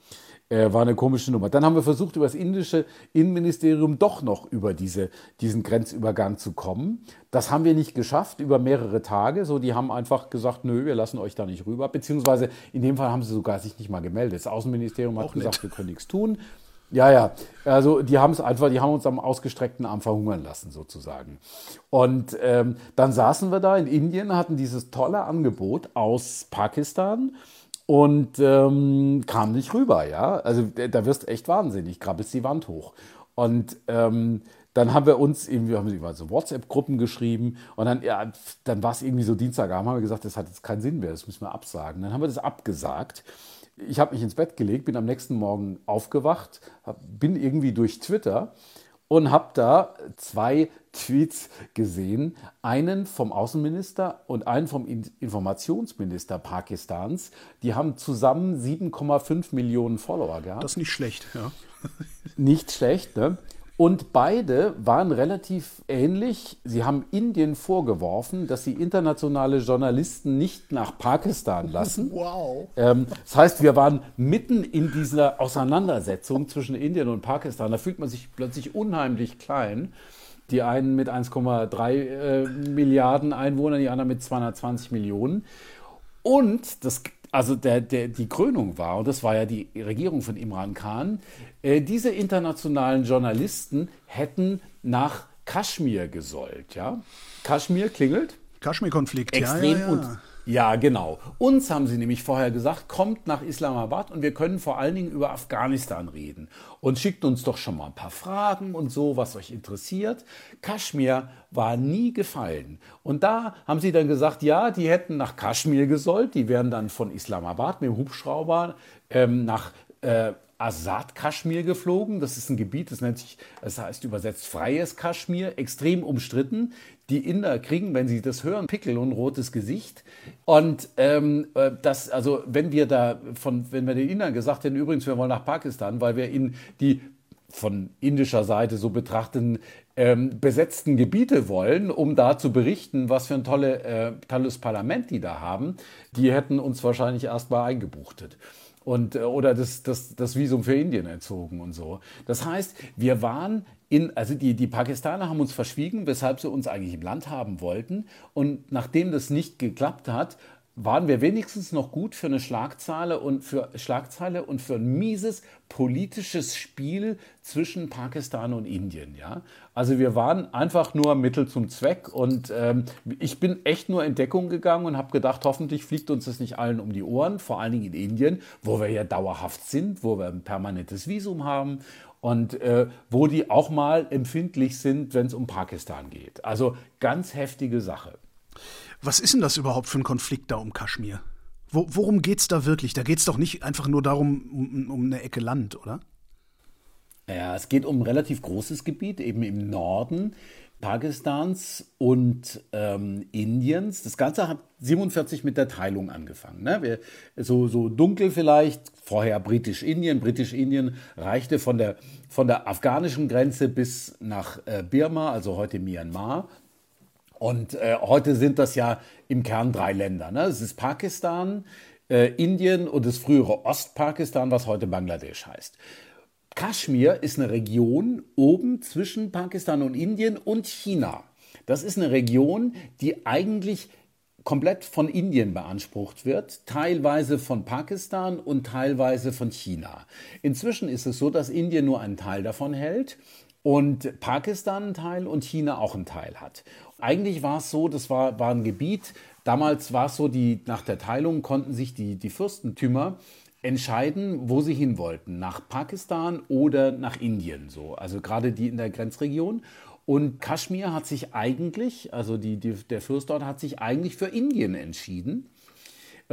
Äh, war eine komische Nummer. Dann haben wir versucht, über das indische Innenministerium doch noch über diese, diesen Grenzübergang zu kommen. Das haben wir nicht geschafft über mehrere Tage. So, die haben einfach gesagt, nö, wir lassen euch da nicht rüber. Beziehungsweise in dem Fall haben sie sogar sich nicht mal gemeldet. Das Außenministerium hat Auch gesagt, nett. wir können nichts tun. Ja, ja. Also die haben es einfach, die haben uns am ausgestreckten Arm verhungern lassen sozusagen. Und ähm, dann saßen wir da in Indien, hatten dieses tolle Angebot aus Pakistan und ähm, kam nicht rüber, ja. Also da wirst echt wahnsinnig, krabbelst die Wand hoch. Und ähm, dann haben wir uns irgendwie, haben wir so WhatsApp-Gruppen geschrieben und dann, ja, dann war es irgendwie so Dienstagabend, haben wir gesagt, das hat jetzt keinen Sinn mehr, das müssen wir absagen. Dann haben wir das abgesagt ich habe mich ins Bett gelegt, bin am nächsten Morgen aufgewacht, bin irgendwie durch Twitter und habe da zwei Tweets gesehen. Einen vom Außenminister und einen vom Informationsminister Pakistans. Die haben zusammen 7,5 Millionen Follower gehabt. Das ist nicht schlecht, ja. Nicht schlecht, ne? Und beide waren relativ ähnlich. Sie haben Indien vorgeworfen, dass sie internationale Journalisten nicht nach Pakistan lassen. Wow. Ähm, das heißt, wir waren mitten in dieser Auseinandersetzung zwischen Indien und Pakistan. Da fühlt man sich plötzlich unheimlich klein. Die einen mit 1,3 äh, Milliarden Einwohnern, die anderen mit 220 Millionen. Und das also der, der, die Krönung war, und das war ja die Regierung von Imran Khan, äh, diese internationalen Journalisten hätten nach Kaschmir gesollt. Ja? Kaschmir klingelt. Kaschmir-Konflikt, ja, ja, ja. Ja, genau. Uns haben sie nämlich vorher gesagt, kommt nach Islamabad und wir können vor allen Dingen über Afghanistan reden. Und schickt uns doch schon mal ein paar Fragen und so, was euch interessiert. Kaschmir war nie gefallen. Und da haben sie dann gesagt, ja, die hätten nach Kaschmir gesollt. Die wären dann von Islamabad mit dem Hubschrauber ähm, nach äh, Azad Kaschmir geflogen. Das ist ein Gebiet, das nennt sich, das heißt übersetzt freies Kaschmir, extrem umstritten. Die Inder kriegen, wenn sie das hören, Pickel und rotes Gesicht. Und ähm, äh, das, also wenn wir da von, wenn wir den Indern gesagt hätten, übrigens, wir wollen nach Pakistan, weil wir in die von indischer Seite so betrachteten ähm, besetzten Gebiete wollen, um da zu berichten, was für ein tolle, äh, tolles Parlament die da haben, die hätten uns wahrscheinlich erstmal eingebuchtet und, äh, oder das, das, das Visum für Indien entzogen und so. Das heißt, wir waren in, also die, die Pakistaner haben uns verschwiegen, weshalb sie uns eigentlich im Land haben wollten. Und nachdem das nicht geklappt hat, waren wir wenigstens noch gut für eine Schlagzeile und für Schlagzeile und für ein mieses politisches Spiel zwischen Pakistan und Indien. Ja? Also wir waren einfach nur Mittel zum Zweck und ähm, ich bin echt nur in Deckung gegangen und habe gedacht, hoffentlich fliegt uns das nicht allen um die Ohren, vor allen Dingen in Indien, wo wir ja dauerhaft sind, wo wir ein permanentes Visum haben und äh, wo die auch mal empfindlich sind, wenn es um Pakistan geht. Also ganz heftige Sache. Was ist denn das überhaupt für ein Konflikt da um Kaschmir? Wo, worum geht es da wirklich? Da geht es doch nicht einfach nur darum, um, um eine Ecke Land, oder? Ja, es geht um ein relativ großes Gebiet, eben im Norden Pakistans und ähm, Indiens. Das Ganze hat 47 mit der Teilung angefangen. Ne? Wir, so, so dunkel vielleicht, vorher Britisch-Indien. Britisch-Indien reichte von der, von der afghanischen Grenze bis nach äh, Birma, also heute Myanmar, und äh, heute sind das ja im Kern drei Länder. Ne? Es ist Pakistan, äh, Indien und das frühere Ostpakistan, was heute Bangladesch heißt. Kaschmir ist eine Region oben zwischen Pakistan und Indien und China. Das ist eine Region, die eigentlich komplett von Indien beansprucht wird, teilweise von Pakistan und teilweise von China. Inzwischen ist es so, dass Indien nur einen Teil davon hält und Pakistan einen Teil und China auch einen Teil hat. Eigentlich war es so, das war, war ein Gebiet, damals war es so, die, nach der Teilung konnten sich die, die Fürstentümer entscheiden, wo sie hin wollten, nach Pakistan oder nach Indien, so, also gerade die in der Grenzregion. Und Kaschmir hat sich eigentlich, also die, die, der Fürst dort hat sich eigentlich für Indien entschieden.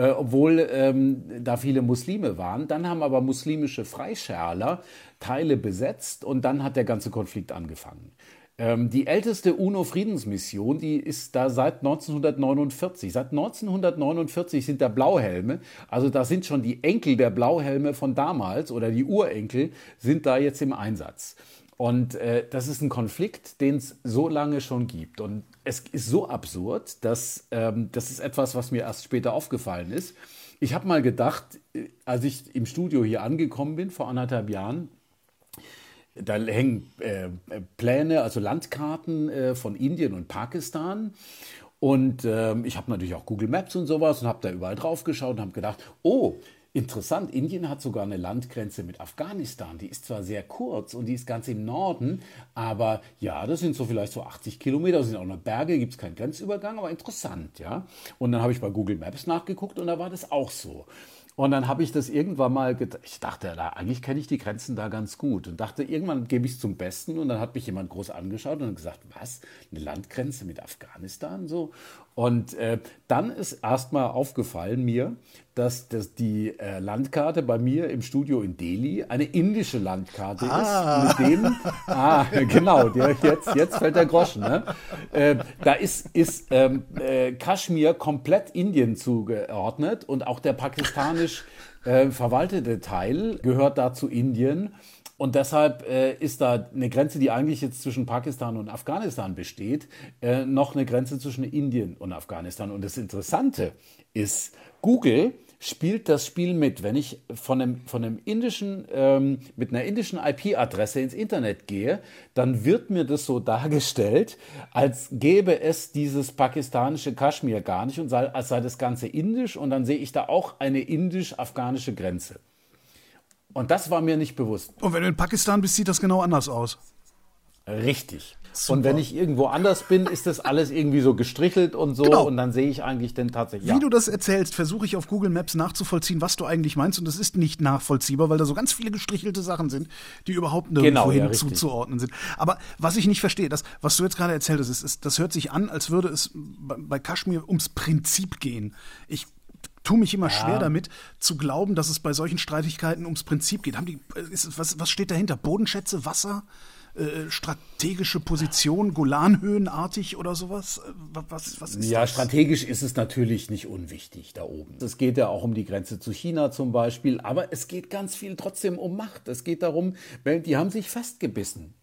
Äh, obwohl ähm, da viele Muslime waren. Dann haben aber muslimische Freischärler Teile besetzt und dann hat der ganze Konflikt angefangen. Ähm, die älteste UNO-Friedensmission, die ist da seit 1949. Seit 1949 sind da Blauhelme, also da sind schon die Enkel der Blauhelme von damals oder die Urenkel sind da jetzt im Einsatz. Und äh, das ist ein Konflikt, den es so lange schon gibt. Und es ist so absurd, dass ähm, das ist etwas, was mir erst später aufgefallen ist. Ich habe mal gedacht, äh, als ich im Studio hier angekommen bin vor anderthalb Jahren, da hängen äh, Pläne, also Landkarten äh, von Indien und Pakistan. Und äh, ich habe natürlich auch Google Maps und sowas und habe da überall drauf geschaut und habe gedacht, oh, Interessant, Indien hat sogar eine Landgrenze mit Afghanistan. Die ist zwar sehr kurz und die ist ganz im Norden, aber ja, das sind so vielleicht so 80 Kilometer, das sind auch noch Berge, gibt es keinen Grenzübergang, aber interessant, ja. Und dann habe ich bei Google Maps nachgeguckt und da war das auch so. Und dann habe ich das irgendwann mal, ich dachte, da, eigentlich kenne ich die Grenzen da ganz gut und dachte, irgendwann gebe ich es zum Besten und dann hat mich jemand groß angeschaut und gesagt, was, eine Landgrenze mit Afghanistan so? Und äh, dann ist erstmal aufgefallen mir, dass, dass die äh, Landkarte bei mir im Studio in Delhi eine indische Landkarte ah. ist. Mit dem, ah, genau, der, jetzt, jetzt fällt der Groschen. Ne? Äh, da ist, ist ähm, äh, Kaschmir komplett Indien zugeordnet und auch der pakistanisch äh, verwaltete Teil gehört da zu Indien. Und deshalb äh, ist da eine Grenze, die eigentlich jetzt zwischen Pakistan und Afghanistan besteht, äh, noch eine Grenze zwischen Indien und Afghanistan. Und das Interessante ist, Google spielt das Spiel mit. Wenn ich von einem, von einem indischen, ähm, mit einer indischen IP-Adresse ins Internet gehe, dann wird mir das so dargestellt, als gäbe es dieses pakistanische Kaschmir gar nicht und sei, als sei das Ganze indisch und dann sehe ich da auch eine indisch-afghanische Grenze. Und das war mir nicht bewusst. Und wenn du in Pakistan bist, sieht das genau anders aus. Richtig. Super. Und wenn ich irgendwo anders bin, ist das alles irgendwie so gestrichelt und so. Genau. Und dann sehe ich eigentlich denn tatsächlich. Wie ja. du das erzählst, versuche ich auf Google Maps nachzuvollziehen, was du eigentlich meinst. Und das ist nicht nachvollziehbar, weil da so ganz viele gestrichelte Sachen sind, die überhaupt nirgendwo genau, ja, zuzuordnen sind. Aber was ich nicht verstehe, das, was du jetzt gerade erzählt hast, ist, ist, das hört sich an, als würde es bei Kaschmir ums Prinzip gehen. Ich tue mich immer ja. schwer damit, zu glauben, dass es bei solchen Streitigkeiten ums Prinzip geht. Haben die, ist, was, was steht dahinter? Bodenschätze, Wasser? Äh, strategische Position, Golanhöhenartig oder sowas? Äh, was, was ist ja, das? strategisch ist es natürlich nicht unwichtig da oben. Es geht ja auch um die Grenze zu China zum Beispiel, aber es geht ganz viel trotzdem um Macht. Es geht darum, die haben sich festgebissen.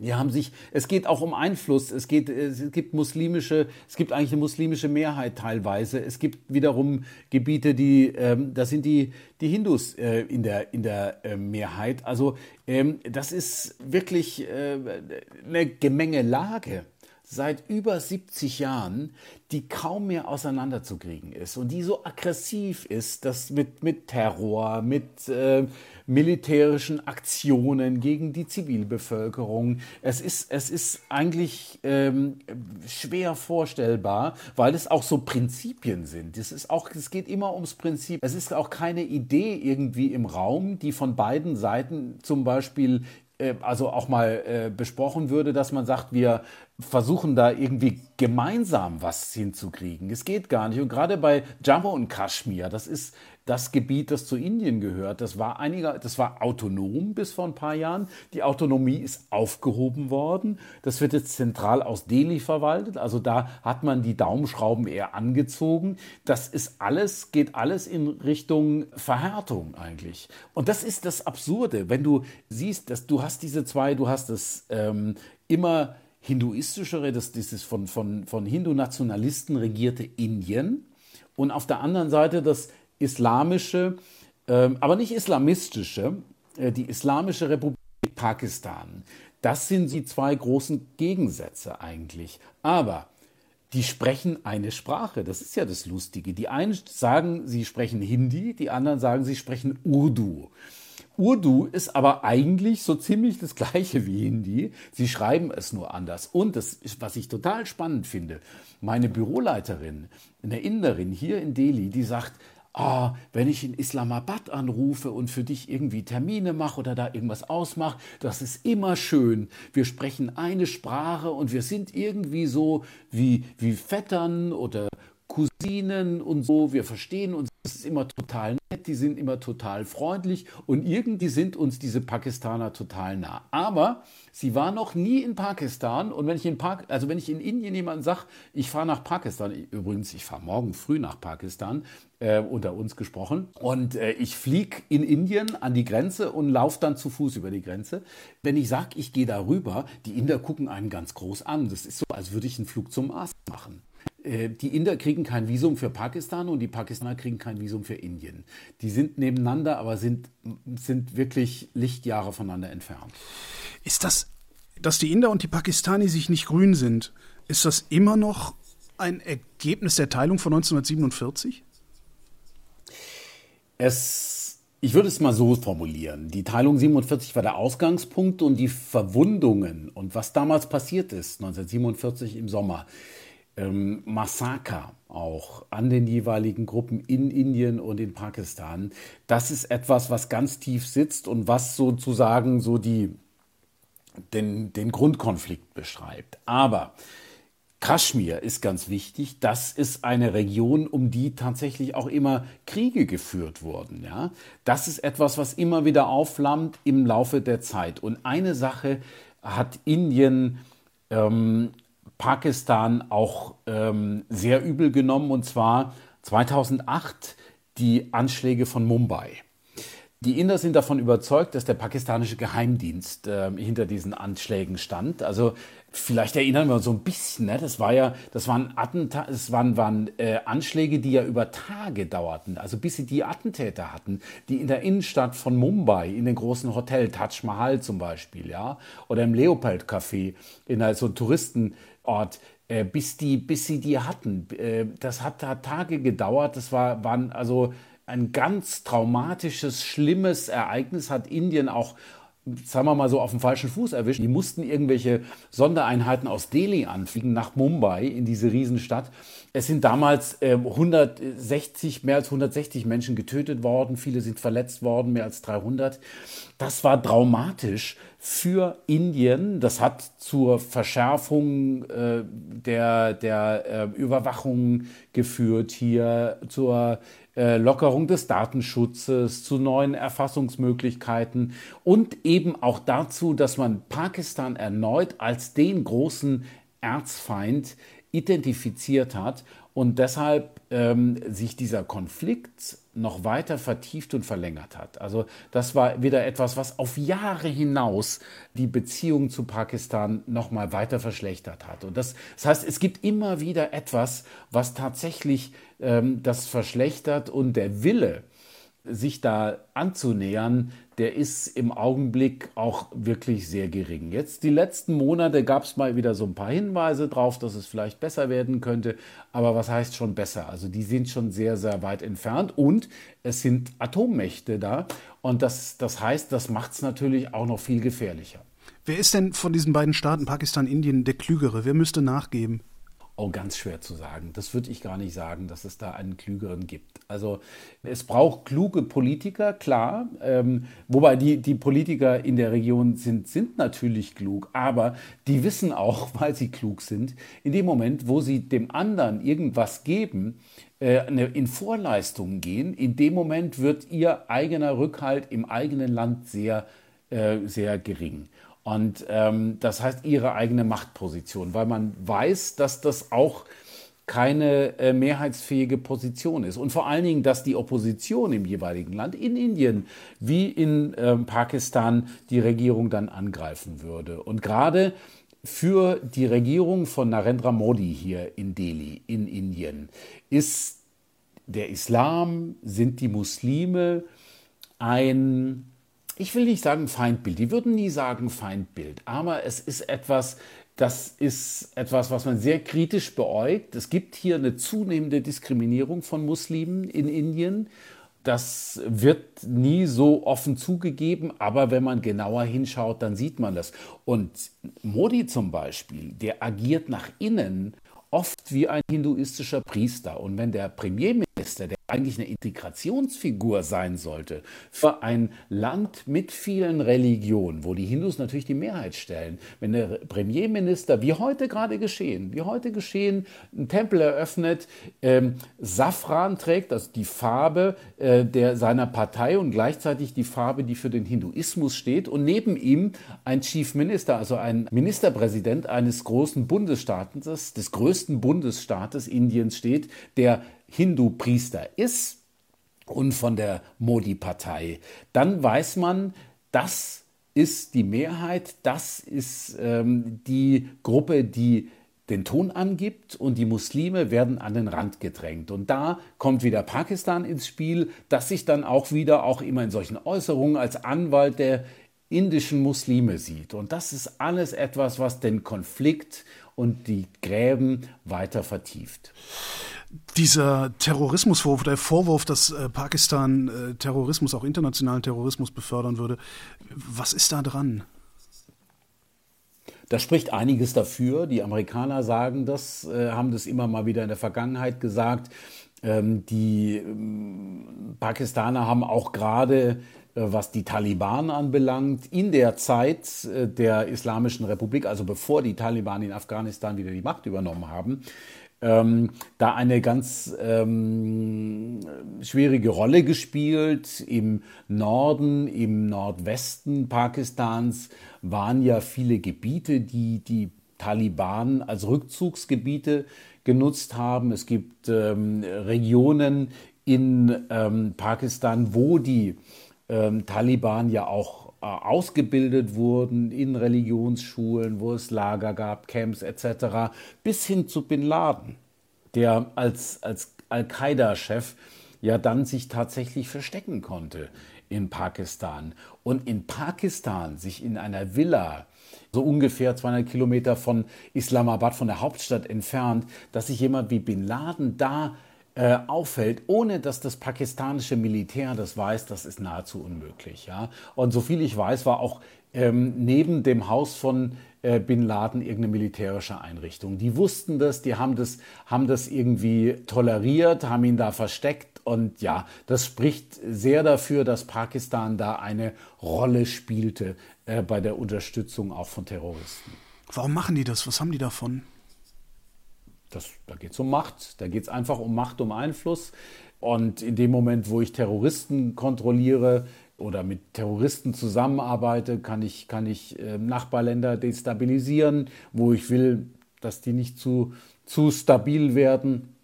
Die haben sich, es geht auch um Einfluss. Es geht, es gibt muslimische, es gibt eigentlich eine muslimische Mehrheit teilweise. Es gibt wiederum Gebiete, die, ähm, da sind die, die Hindus äh, in der, in der äh, Mehrheit. Also, ähm, das ist wirklich äh, eine Gemengelage seit über 70 Jahren, die kaum mehr auseinanderzukriegen ist und die so aggressiv ist, dass mit, mit Terror, mit äh, militärischen Aktionen gegen die Zivilbevölkerung, es ist, es ist eigentlich ähm, schwer vorstellbar, weil es auch so Prinzipien sind. Es, ist auch, es geht immer ums Prinzip. Es ist auch keine Idee irgendwie im Raum, die von beiden Seiten zum Beispiel äh, also auch mal äh, besprochen würde, dass man sagt, wir versuchen da irgendwie gemeinsam was hinzukriegen. Es geht gar nicht. Und gerade bei Jammu und Kaschmir, das ist das Gebiet, das zu Indien gehört, das war einiger, das war autonom bis vor ein paar Jahren. Die Autonomie ist aufgehoben worden. Das wird jetzt zentral aus Delhi verwaltet. Also da hat man die Daumenschrauben eher angezogen. Das ist alles, geht alles in Richtung Verhärtung eigentlich. Und das ist das Absurde, wenn du siehst, dass du hast diese zwei, du hast das ähm, immer hinduistischere, das dieses von, von, von Hindu-Nationalisten regierte Indien und auf der anderen Seite das islamische, äh, aber nicht islamistische, äh, die Islamische Republik Pakistan. Das sind die zwei großen Gegensätze eigentlich. Aber die sprechen eine Sprache. Das ist ja das Lustige. Die einen sagen, sie sprechen Hindi, die anderen sagen, sie sprechen Urdu. Urdu ist aber eigentlich so ziemlich das gleiche wie Hindi. Sie schreiben es nur anders. Und das was ich total spannend finde, meine Büroleiterin, eine Inderin hier in Delhi, die sagt, ah, wenn ich in Islamabad anrufe und für dich irgendwie Termine mache oder da irgendwas ausmache, das ist immer schön. Wir sprechen eine Sprache und wir sind irgendwie so wie, wie Vettern oder Cousinen und so. Wir verstehen uns das ist immer total nett, die sind immer total freundlich und irgendwie sind uns diese Pakistaner total nah. Aber sie war noch nie in Pakistan und wenn ich in Park, also wenn ich in Indien jemanden sage, ich fahre nach Pakistan, übrigens, ich fahre morgen früh nach Pakistan, äh, unter uns gesprochen, und äh, ich fliege in Indien an die Grenze und laufe dann zu Fuß über die Grenze. Wenn ich sage, ich gehe da rüber, die Inder gucken einen ganz groß an. Das ist so, als würde ich einen Flug zum Mars machen. Äh, die Inder kriegen kein Visum für Pakistan und die Pakistaner kriegen kein Visum für Indien. Die sind nebeneinander, aber sind, sind wirklich Lichtjahre voneinander entfernt. Ist das, dass die Inder und die Pakistani sich nicht grün sind, ist das immer noch ein Ergebnis der Teilung von 1947? Es, ich würde es mal so formulieren. Die Teilung 47 war der Ausgangspunkt und die Verwundungen und was damals passiert ist, 1947 im Sommer, ähm, Massaker auch an den jeweiligen Gruppen in Indien und in Pakistan. Das ist etwas, was ganz tief sitzt und was sozusagen so die, den, den Grundkonflikt beschreibt. Aber Kaschmir ist ganz wichtig. Das ist eine Region, um die tatsächlich auch immer Kriege geführt wurden. Ja? Das ist etwas, was immer wieder aufflammt im Laufe der Zeit. Und eine Sache hat Indien ähm, Pakistan auch ähm, sehr übel genommen, und zwar 2008 die Anschläge von Mumbai. Die Inder sind davon überzeugt, dass der pakistanische Geheimdienst äh, hinter diesen Anschlägen stand. Also vielleicht erinnern wir uns so ein bisschen, ne? das war ja, das waren Attentat, das waren, waren äh, Anschläge, die ja über Tage dauerten, also bis sie die Attentäter hatten, die in der Innenstadt von Mumbai, in den großen Hotel Taj Mahal zum Beispiel, ja, oder im Leopold Café, in also Touristen Ort, äh, bis, die, bis sie die hatten. Äh, das hat, hat Tage gedauert. Das war, waren also ein ganz traumatisches, schlimmes Ereignis, hat Indien auch sagen wir mal so, auf dem falschen Fuß erwischt. Die mussten irgendwelche Sondereinheiten aus Delhi anfliegen nach Mumbai in diese Riesenstadt. Es sind damals äh, 160, mehr als 160 Menschen getötet worden. Viele sind verletzt worden, mehr als 300. Das war traumatisch für Indien. Das hat zur Verschärfung äh, der, der äh, Überwachung geführt hier, zur äh, Lockerung des Datenschutzes, zu neuen Erfassungsmöglichkeiten und eben auch dazu, dass man Pakistan erneut als den großen Erzfeind identifiziert hat und deshalb ähm, sich dieser Konflikt noch weiter vertieft und verlängert hat. Also das war wieder etwas, was auf Jahre hinaus die Beziehung zu Pakistan noch mal weiter verschlechtert hat. Und das, das heißt, es gibt immer wieder etwas, was tatsächlich ähm, das verschlechtert und der Wille, sich da anzunähern, der ist im Augenblick auch wirklich sehr gering. Jetzt die letzten Monate gab es mal wieder so ein paar Hinweise drauf, dass es vielleicht besser werden könnte. Aber was heißt schon besser? Also die sind schon sehr, sehr weit entfernt und es sind Atommächte da. Und das, das heißt, das macht es natürlich auch noch viel gefährlicher. Wer ist denn von diesen beiden Staaten, Pakistan, Indien, der Klügere? Wer müsste nachgeben? Oh, ganz schwer zu sagen. Das würde ich gar nicht sagen, dass es da einen Klügeren gibt. Also es braucht kluge Politiker, klar. Ähm, wobei die, die Politiker in der Region sind, sind natürlich klug, aber die wissen auch, weil sie klug sind, in dem Moment, wo sie dem anderen irgendwas geben, äh, in Vorleistungen gehen, in dem Moment wird ihr eigener Rückhalt im eigenen Land sehr, äh, sehr gering. Und ähm, das heißt ihre eigene Machtposition, weil man weiß, dass das auch keine äh, mehrheitsfähige Position ist. Und vor allen Dingen, dass die Opposition im jeweiligen Land, in Indien wie in ähm, Pakistan, die Regierung dann angreifen würde. Und gerade für die Regierung von Narendra Modi hier in Delhi, in Indien, ist der Islam, sind die Muslime ein ich will nicht sagen Feindbild, die würden nie sagen Feindbild, aber es ist etwas, das ist etwas, was man sehr kritisch beäugt. Es gibt hier eine zunehmende Diskriminierung von Muslimen in Indien. das wird nie so offen zugegeben, aber wenn man genauer hinschaut, dann sieht man das. Und Modi zum Beispiel, der agiert nach innen oft wie ein hinduistischer Priester. Und wenn der Premierminister, der eigentlich eine Integrationsfigur sein sollte, für ein Land mit vielen Religionen, wo die Hindus natürlich die Mehrheit stellen, wenn der Premierminister, wie heute gerade geschehen, wie heute geschehen, einen Tempel eröffnet, ähm, Safran trägt, also die Farbe äh, der, seiner Partei und gleichzeitig die Farbe, die für den Hinduismus steht, und neben ihm ein Chief Minister, also ein Ministerpräsident eines großen Bundesstaates, des größten Bundesstaates Indiens steht, der Hindu-Priester ist und von der Modi-Partei, dann weiß man, das ist die Mehrheit, das ist ähm, die Gruppe, die den Ton angibt und die Muslime werden an den Rand gedrängt. Und da kommt wieder Pakistan ins Spiel, das sich dann auch wieder, auch immer in solchen Äußerungen, als Anwalt der indischen Muslime sieht. Und das ist alles etwas, was den Konflikt und die Gräben weiter vertieft dieser Terrorismusvorwurf, der Vorwurf, dass äh, Pakistan äh, Terrorismus, auch internationalen Terrorismus befördern würde, was ist da dran? Da spricht einiges dafür. Die Amerikaner sagen das, äh, haben das immer mal wieder in der Vergangenheit gesagt. Ähm, die ähm, Pakistaner haben auch gerade äh, was die Taliban anbelangt, in der Zeit äh, der Islamischen Republik, also bevor die Taliban in Afghanistan wieder die Macht übernommen haben, ähm, da eine ganz ähm, schwierige Rolle gespielt. Im Norden, im Nordwesten Pakistans waren ja viele Gebiete, die die Taliban als Rückzugsgebiete genutzt haben. Es gibt ähm, Regionen in ähm, Pakistan, wo die ähm, Taliban ja auch ausgebildet wurden in Religionsschulen, wo es Lager gab, Camps etc., bis hin zu Bin Laden, der als, als Al-Qaida-Chef ja dann sich tatsächlich verstecken konnte in Pakistan. Und in Pakistan sich in einer Villa, so ungefähr 200 Kilometer von Islamabad, von der Hauptstadt entfernt, dass sich jemand wie Bin Laden da äh, auffällt, ohne dass das pakistanische Militär das weiß, das ist nahezu unmöglich. Ja? Und soviel ich weiß, war auch ähm, neben dem Haus von äh, Bin Laden irgendeine militärische Einrichtung. Die wussten das, die haben das, haben das irgendwie toleriert, haben ihn da versteckt. Und ja, das spricht sehr dafür, dass Pakistan da eine Rolle spielte äh, bei der Unterstützung auch von Terroristen. Warum machen die das? Was haben die davon? Das, da geht es um Macht. Da geht es einfach um Macht, um Einfluss. Und in dem Moment, wo ich Terroristen kontrolliere oder mit Terroristen zusammenarbeite, kann ich, kann ich äh, Nachbarländer destabilisieren, wo ich will, dass die nicht zu, zu stabil werden.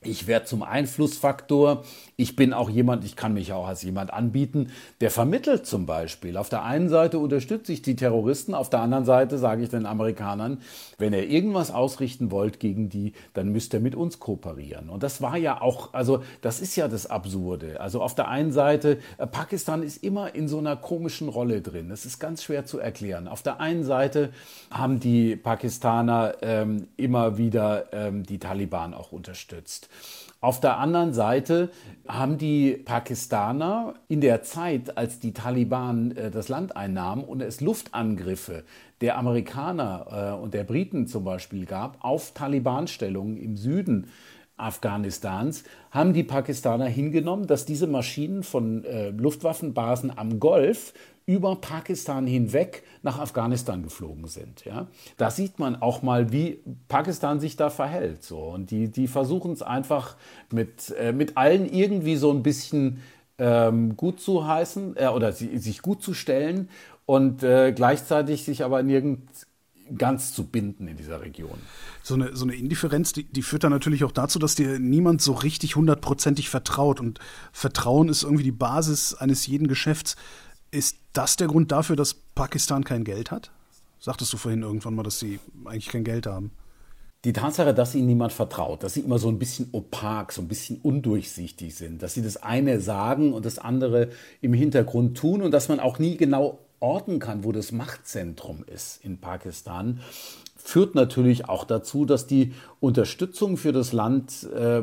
Ich werde zum Einflussfaktor. Ich bin auch jemand, ich kann mich auch als jemand anbieten, der vermittelt zum Beispiel. Auf der einen Seite unterstütze ich die Terroristen, auf der anderen Seite sage ich den Amerikanern, wenn ihr irgendwas ausrichten wollt gegen die, dann müsst ihr mit uns kooperieren. Und das war ja auch, also das ist ja das Absurde. Also auf der einen Seite, äh, Pakistan ist immer in so einer komischen Rolle drin. Das ist ganz schwer zu erklären. Auf der einen Seite haben die Pakistaner ähm, immer wieder ähm, die Taliban auch unterstützt. Auf der anderen Seite haben die Pakistaner in der Zeit, als die Taliban äh, das Land einnahmen und es Luftangriffe der Amerikaner äh, und der Briten zum Beispiel gab auf Taliban-Stellungen im Süden Afghanistans, haben die Pakistaner hingenommen, dass diese Maschinen von äh, Luftwaffenbasen am Golf über Pakistan hinweg nach Afghanistan geflogen sind. Ja? Da sieht man auch mal, wie Pakistan sich da verhält. So. Und die, die versuchen es einfach mit, äh, mit allen irgendwie so ein bisschen ähm, gut zu heißen äh, oder sie, sich gut zu stellen und äh, gleichzeitig sich aber nirgend ganz zu binden in dieser Region. So eine, so eine Indifferenz, die, die führt dann natürlich auch dazu, dass dir niemand so richtig hundertprozentig vertraut. Und Vertrauen ist irgendwie die Basis eines jeden Geschäfts. Ist das der Grund dafür, dass Pakistan kein Geld hat? Sagtest du vorhin irgendwann mal, dass sie eigentlich kein Geld haben? Die Tatsache, dass ihnen niemand vertraut, dass sie immer so ein bisschen opak, so ein bisschen undurchsichtig sind, dass sie das eine sagen und das andere im Hintergrund tun und dass man auch nie genau orten kann, wo das Machtzentrum ist in Pakistan, führt natürlich auch dazu, dass die Unterstützung für das Land äh,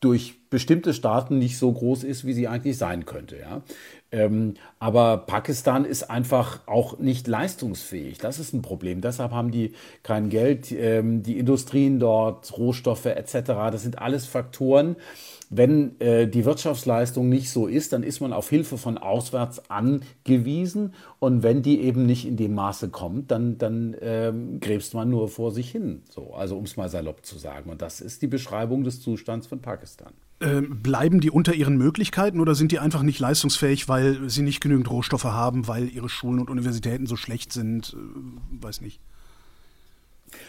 durch bestimmte Staaten nicht so groß ist, wie sie eigentlich sein könnte. Ja? Ähm, aber Pakistan ist einfach auch nicht leistungsfähig. Das ist ein Problem. Deshalb haben die kein Geld. Ähm, die Industrien dort, Rohstoffe etc., das sind alles Faktoren. Wenn äh, die Wirtschaftsleistung nicht so ist, dann ist man auf Hilfe von auswärts angewiesen. Und wenn die eben nicht in dem Maße kommt, dann, dann ähm, gräbst man nur vor sich hin. So, also um es mal salopp zu sagen. Und das ist die Beschreibung des Zustands von Pakistan. Ähm, bleiben die unter ihren Möglichkeiten oder sind die einfach nicht leistungsfähig, weil sie nicht genügend Rohstoffe haben, weil ihre Schulen und Universitäten so schlecht sind? Äh, weiß nicht.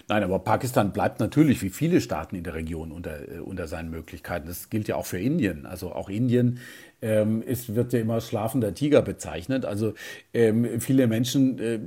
Nein, aber Pakistan bleibt natürlich wie viele Staaten in der Region unter, äh, unter seinen Möglichkeiten. Das gilt ja auch für Indien. Also auch Indien ähm, es wird ja immer schlafender Tiger bezeichnet. Also ähm, viele Menschen äh,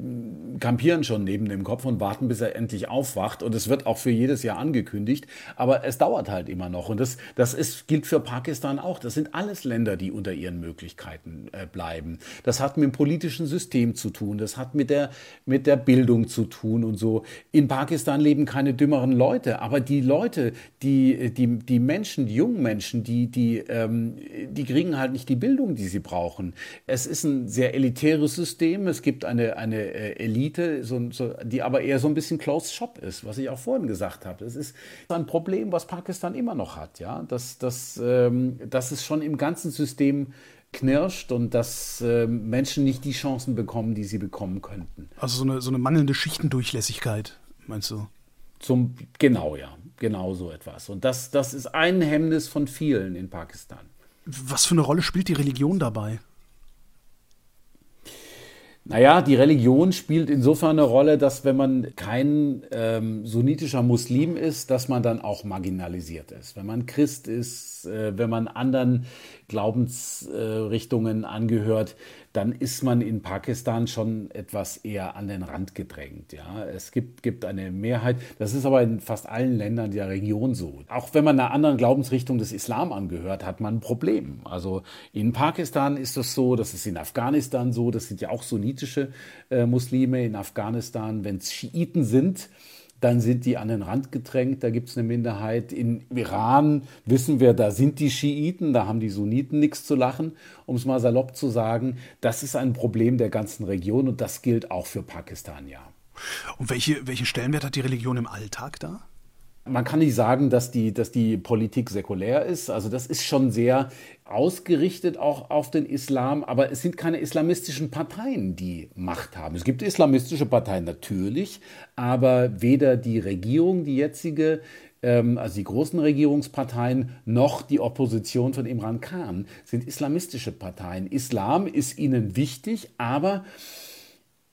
kampieren schon neben dem Kopf und warten, bis er endlich aufwacht. Und es wird auch für jedes Jahr angekündigt. Aber es dauert halt immer noch. Und das, das ist, gilt für Pakistan auch. Das sind alles Länder, die unter ihren Möglichkeiten äh, bleiben. Das hat mit dem politischen System zu tun. Das hat mit der, mit der Bildung zu tun und so. In Pakistan leben keine dümmeren Leute. Aber die Leute, die, die, die Menschen, die jungen Menschen, die, die, ähm, die kriegen halt halt nicht die Bildung, die sie brauchen. Es ist ein sehr elitäres System. Es gibt eine, eine äh, Elite, so, so, die aber eher so ein bisschen closed shop ist, was ich auch vorhin gesagt habe. Es ist ein Problem, was Pakistan immer noch hat. Ja? Dass, dass, ähm, dass es schon im ganzen System knirscht und dass äh, Menschen nicht die Chancen bekommen, die sie bekommen könnten. Also so eine, so eine mangelnde Schichtendurchlässigkeit, meinst du? Zum, genau, ja, genau so etwas. Und das, das ist ein Hemmnis von vielen in Pakistan. Was für eine Rolle spielt die Religion dabei? Naja, die Religion spielt insofern eine Rolle, dass wenn man kein ähm, sunnitischer Muslim ist, dass man dann auch marginalisiert ist. Wenn man Christ ist, äh, wenn man anderen Glaubensrichtungen angehört, dann ist man in Pakistan schon etwas eher an den Rand gedrängt. Ja, es gibt, gibt eine Mehrheit. Das ist aber in fast allen Ländern der Region so. Auch wenn man einer anderen Glaubensrichtung des Islam angehört, hat man ein Problem. Also in Pakistan ist es so, das ist in Afghanistan so. Das sind ja auch sunnitische äh, Muslime in Afghanistan. Wenn es Schiiten sind, dann sind die an den Rand gedrängt, da gibt es eine Minderheit. In Iran wissen wir, da sind die Schiiten, da haben die Sunniten nichts zu lachen, um es mal salopp zu sagen. Das ist ein Problem der ganzen Region und das gilt auch für Pakistan, ja. Und welche, welche Stellenwert hat die Religion im Alltag da? Man kann nicht sagen, dass die, dass die Politik säkulär ist. Also das ist schon sehr ausgerichtet auch auf den Islam, aber es sind keine islamistischen Parteien, die Macht haben. Es gibt islamistische Parteien natürlich, aber weder die Regierung, die jetzige, ähm, also die großen Regierungsparteien, noch die Opposition von Imran Khan sind islamistische Parteien. Islam ist ihnen wichtig, aber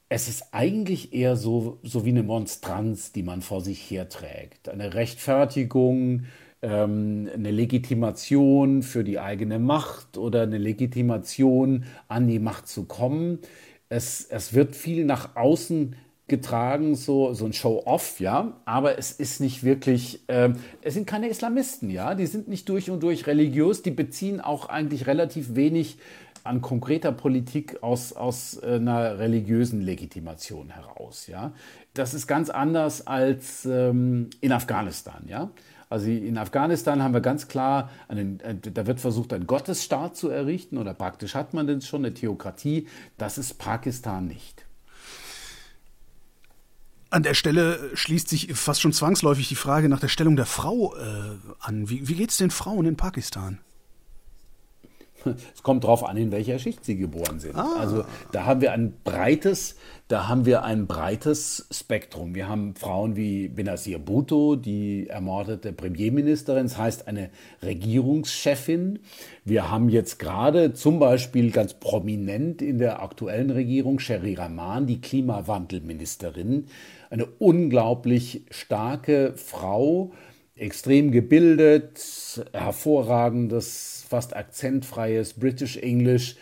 es ist eigentlich eher so, so wie eine Monstranz, die man vor sich herträgt. Eine Rechtfertigung, ähm, eine Legitimation für die eigene Macht oder eine Legitimation, an die Macht zu kommen. Es, es wird viel nach außen getragen, so, so ein Show-off, ja, aber es ist nicht wirklich, äh, es sind keine Islamisten, ja, die sind nicht durch und durch religiös, die beziehen auch eigentlich relativ wenig an konkreter Politik aus, aus äh, einer religiösen Legitimation heraus. Ja? Das ist ganz anders als ähm, in Afghanistan. Ja? Also in Afghanistan haben wir ganz klar, einen, äh, da wird versucht, einen Gottesstaat zu errichten oder praktisch hat man denn schon eine Theokratie. Das ist Pakistan nicht. An der Stelle schließt sich fast schon zwangsläufig die Frage nach der Stellung der Frau äh, an. Wie, wie geht es den Frauen in Pakistan? Es kommt darauf an, in welcher Schicht sie geboren sind. Ah. Also da haben wir ein breites, da haben wir ein breites Spektrum. Wir haben Frauen wie Benazir Bhutto, die ermordete Premierministerin, das heißt eine Regierungschefin. Wir haben jetzt gerade zum Beispiel ganz prominent in der aktuellen Regierung Sherry Rahman, die Klimawandelministerin, eine unglaublich starke Frau, extrem gebildet, hervorragendes, fast akzentfreies British English.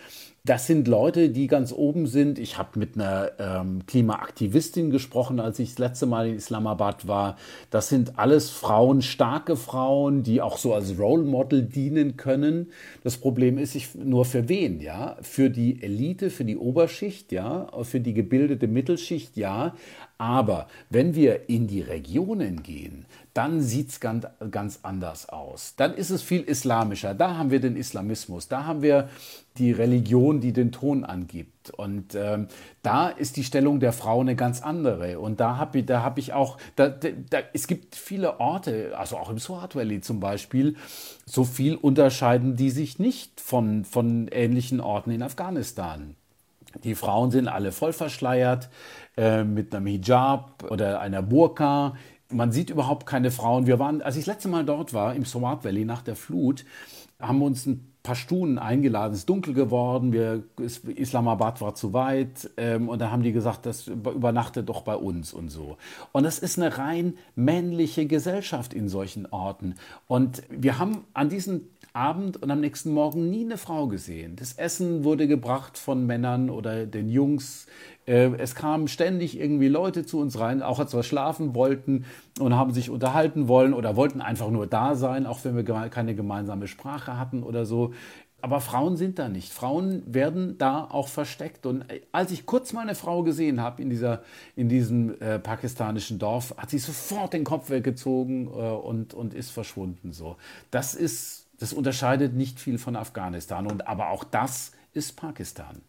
Das sind Leute, die ganz oben sind. Ich habe mit einer ähm, Klimaaktivistin gesprochen, als ich das letzte Mal in Islamabad war. Das sind alles Frauen, starke Frauen, die auch so als Role Model dienen können. Das Problem ist, ich, nur für wen, ja? Für die Elite, für die Oberschicht, ja? Für die gebildete Mittelschicht, ja Aber wenn wir in die Regionen gehen, dann sieht es ganz, ganz anders aus. Dann ist es viel islamischer. Da haben wir den Islamismus. Da haben wir die Religion, die den Ton angibt. Und ähm, da ist die Stellung der Frau eine ganz andere. Und da habe ich, da hab ich auch, da, da, es gibt viele Orte, also auch im Swat Valley zum Beispiel, so viel unterscheiden die sich nicht von, von ähnlichen Orten in Afghanistan. Die Frauen sind alle voll verschleiert äh, mit einem Hijab oder einer Burka man sieht überhaupt keine Frauen. Wir waren, als ich das letzte Mal dort war, im Swat Valley nach der Flut, haben uns ein paar Stunden eingeladen. Es ist dunkel geworden, wir, Islamabad war zu weit ähm, und da haben die gesagt, das übernachtet doch bei uns und so. Und das ist eine rein männliche Gesellschaft in solchen Orten. Und wir haben an diesem Abend und am nächsten Morgen nie eine Frau gesehen. Das Essen wurde gebracht von Männern oder den Jungs es kamen ständig irgendwie Leute zu uns rein, auch als wir schlafen wollten und haben sich unterhalten wollen oder wollten einfach nur da sein, auch wenn wir keine gemeinsame Sprache hatten oder so. Aber Frauen sind da nicht. Frauen werden da auch versteckt. Und äh, als ich kurz mal eine Frau gesehen habe in, dieser, in diesem äh, pakistanischen Dorf, hat sie sofort den Kopf weggezogen äh, und, und ist verschwunden. So. Das, ist, das unterscheidet nicht viel von Afghanistan. Und, aber auch das ist Pakistan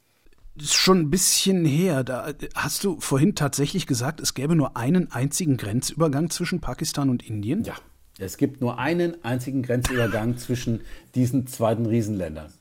ist schon ein bisschen her. Da hast du vorhin tatsächlich gesagt, es gäbe nur einen einzigen Grenzübergang zwischen Pakistan und Indien? Ja, es gibt nur einen einzigen Grenzübergang zwischen diesen beiden Riesenländern.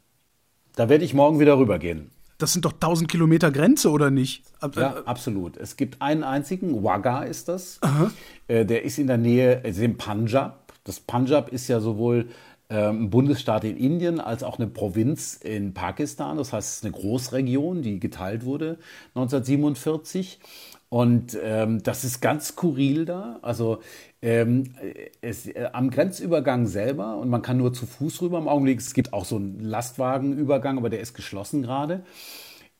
Da werde ich morgen wieder rübergehen. Das sind doch 1000 Kilometer Grenze, oder nicht? Ja, absolut. Es gibt einen einzigen, Wagga ist das. Aha. Äh, der ist in der Nähe, also im Punjab. Das Punjab ist ja sowohl ein Bundesstaat in Indien als auch eine Provinz in Pakistan. Das heißt, es ist eine Großregion, die geteilt wurde 1947. Und ähm, das ist ganz skurril da. Also ähm, es, äh, am Grenzübergang selber, und man kann nur zu Fuß rüber im Augenblick, es gibt auch so einen Lastwagenübergang, aber der ist geschlossen gerade.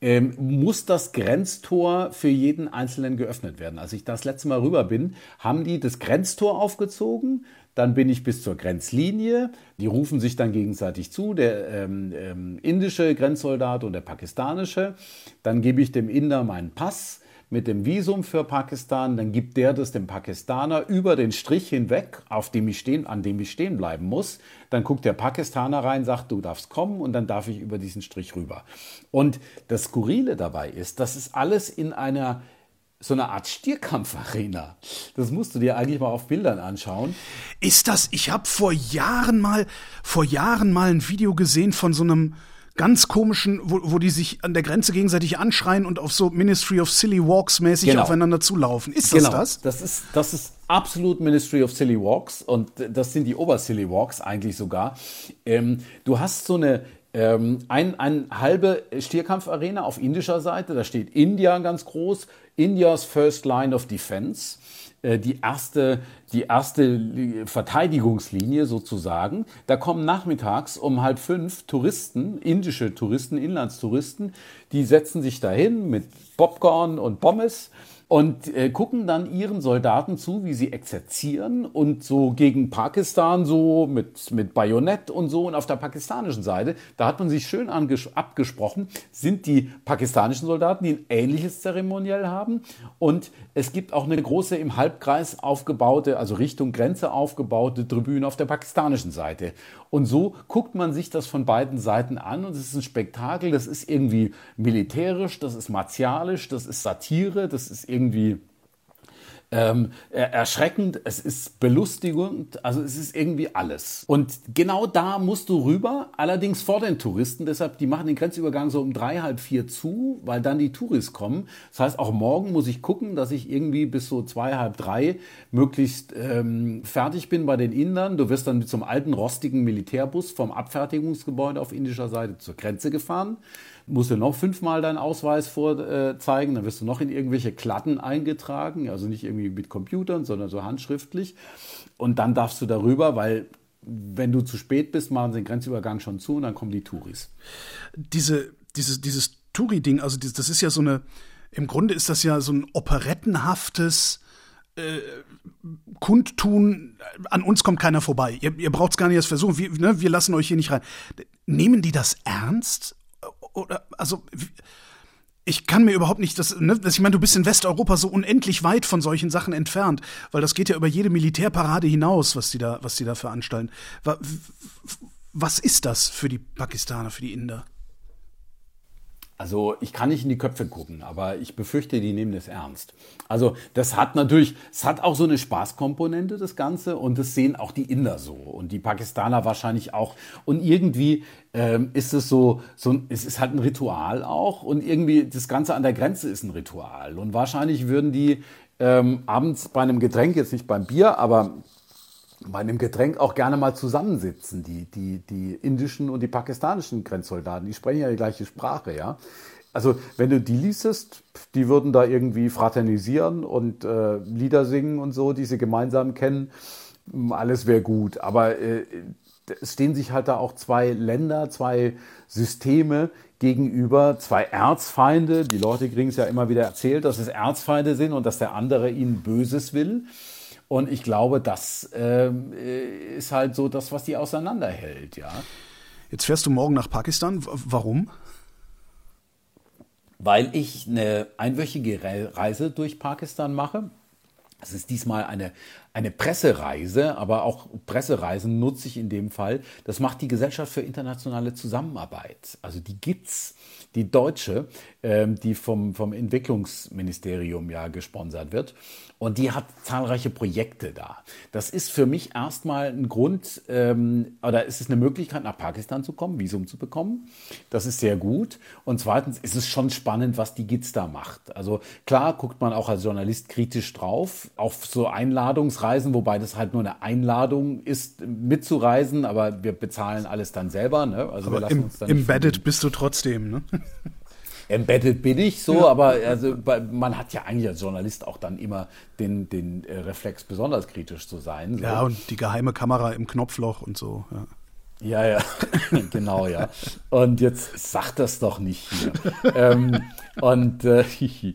Ähm, muss das Grenztor für jeden Einzelnen geöffnet werden. Als ich das letzte Mal rüber bin, haben die das Grenztor aufgezogen, dann bin ich bis zur Grenzlinie. Die rufen sich dann gegenseitig zu, der ähm, ähm, indische Grenzsoldat und der pakistanische. Dann gebe ich dem Inder meinen Pass mit dem Visum für Pakistan, dann gibt der das dem Pakistaner über den Strich hinweg, auf dem ich stehen, an dem ich stehen bleiben muss. Dann guckt der Pakistaner rein, sagt, du darfst kommen und dann darf ich über diesen Strich rüber. Und das Skurrile dabei ist, das ist alles in einer so eine Art Stierkampfarena. Das musst du dir eigentlich mal auf Bildern anschauen. Ist das, ich habe vor Jahren mal, vor Jahren mal ein Video gesehen von so einem ganz komischen, wo, wo die sich an der Grenze gegenseitig anschreien und auf so Ministry of Silly Walks mäßig genau. aufeinander zulaufen. Ist das genau. das? Das ist, das ist absolut Ministry of Silly Walks und das sind die Ober-Silly Walks eigentlich sogar. Ähm, du hast so eine, ähm, ein, ein halbe Stierkampfarena auf indischer Seite, da steht India ganz groß, Indias First Line of Defense, äh, die erste, die erste Verteidigungslinie sozusagen. Da kommen nachmittags um halb fünf Touristen, indische Touristen, Inlandstouristen, die setzen sich dahin mit Popcorn und Pommes und äh, gucken dann ihren Soldaten zu, wie sie exerzieren und so gegen Pakistan so mit, mit Bajonett und so. Und auf der pakistanischen Seite, da hat man sich schön abgesprochen, sind die pakistanischen Soldaten, die ein ähnliches Zeremoniell haben. Und es gibt auch eine große im Halbkreis aufgebaute, also Richtung Grenze aufgebaute Tribüne auf der pakistanischen Seite. Und so guckt man sich das von beiden Seiten an und es ist ein Spektakel, das ist irgendwie militärisch, das ist martialisch, das ist Satire, das ist irgendwie ähm, erschreckend, es ist belustigend, also es ist irgendwie alles. Und genau da musst du rüber, allerdings vor den Touristen, deshalb, die machen den Grenzübergang so um drei, halb vier zu, weil dann die Touristen kommen. Das heißt, auch morgen muss ich gucken, dass ich irgendwie bis so zwei, halb drei möglichst ähm, fertig bin bei den Indern. Du wirst dann mit so einem alten, rostigen Militärbus vom Abfertigungsgebäude auf indischer Seite zur Grenze gefahren musst du noch fünfmal deinen Ausweis vorzeigen, dann wirst du noch in irgendwelche Klatten eingetragen, also nicht irgendwie mit Computern, sondern so handschriftlich. Und dann darfst du darüber, weil wenn du zu spät bist, machen sie den Grenzübergang schon zu und dann kommen die Touris. Diese, dieses, dieses Touri-Ding, also das ist ja so eine, im Grunde ist das ja so ein operettenhaftes äh, Kundtun, an uns kommt keiner vorbei. Ihr, ihr braucht es gar nicht erst versuchen, wir, ne, wir lassen euch hier nicht rein. Nehmen die das ernst? Oder also ich kann mir überhaupt nicht, das, ne, das, ich meine, du bist in Westeuropa so unendlich weit von solchen Sachen entfernt, weil das geht ja über jede Militärparade hinaus, was die da, was die da veranstalten. Was ist das für die Pakistaner, für die Inder? Also ich kann nicht in die Köpfe gucken, aber ich befürchte, die nehmen das ernst. Also das hat natürlich, es hat auch so eine Spaßkomponente, das Ganze, und das sehen auch die Inder so und die Pakistaner wahrscheinlich auch. Und irgendwie ähm, ist es so, so, es ist halt ein Ritual auch und irgendwie das Ganze an der Grenze ist ein Ritual. Und wahrscheinlich würden die ähm, abends bei einem Getränk, jetzt nicht beim Bier, aber bei einem Getränk auch gerne mal zusammensitzen, die, die, die indischen und die pakistanischen Grenzsoldaten. Die sprechen ja die gleiche Sprache, ja. Also, wenn du die liestest, die würden da irgendwie fraternisieren und äh, Lieder singen und so, die sie gemeinsam kennen. Alles wäre gut. Aber äh, es stehen sich halt da auch zwei Länder, zwei Systeme gegenüber, zwei Erzfeinde. Die Leute kriegen es ja immer wieder erzählt, dass es Erzfeinde sind und dass der andere ihnen Böses will. Und ich glaube, das äh, ist halt so das, was die auseinanderhält, ja. Jetzt fährst du morgen nach Pakistan. Warum? Weil ich eine einwöchige Reise durch Pakistan mache. Es ist diesmal eine, eine Pressereise, aber auch Pressereisen nutze ich in dem Fall. Das macht die Gesellschaft für internationale Zusammenarbeit. Also die GITS, die deutsche, ähm, die vom, vom Entwicklungsministerium ja gesponsert wird. Und die hat zahlreiche Projekte da. Das ist für mich erstmal ein Grund, ähm, oder ist es eine Möglichkeit, nach Pakistan zu kommen, Visum zu bekommen. Das ist sehr gut. Und zweitens ist es schon spannend, was die GITS da macht. Also klar guckt man auch als Journalist kritisch drauf, auf so Einladungsreisen, wobei das halt nur eine Einladung ist, mitzureisen, aber wir bezahlen alles dann selber. Ne? Also aber wir lassen im, uns dann embedded bist du trotzdem, ne? Embedded bin ich so, ja. aber also, man hat ja eigentlich als Journalist auch dann immer den, den äh, Reflex, besonders kritisch zu sein. So. Ja, und die geheime Kamera im Knopfloch und so. Ja. Ja, ja, genau, ja. Und jetzt sag das doch nicht hier. ähm, und äh,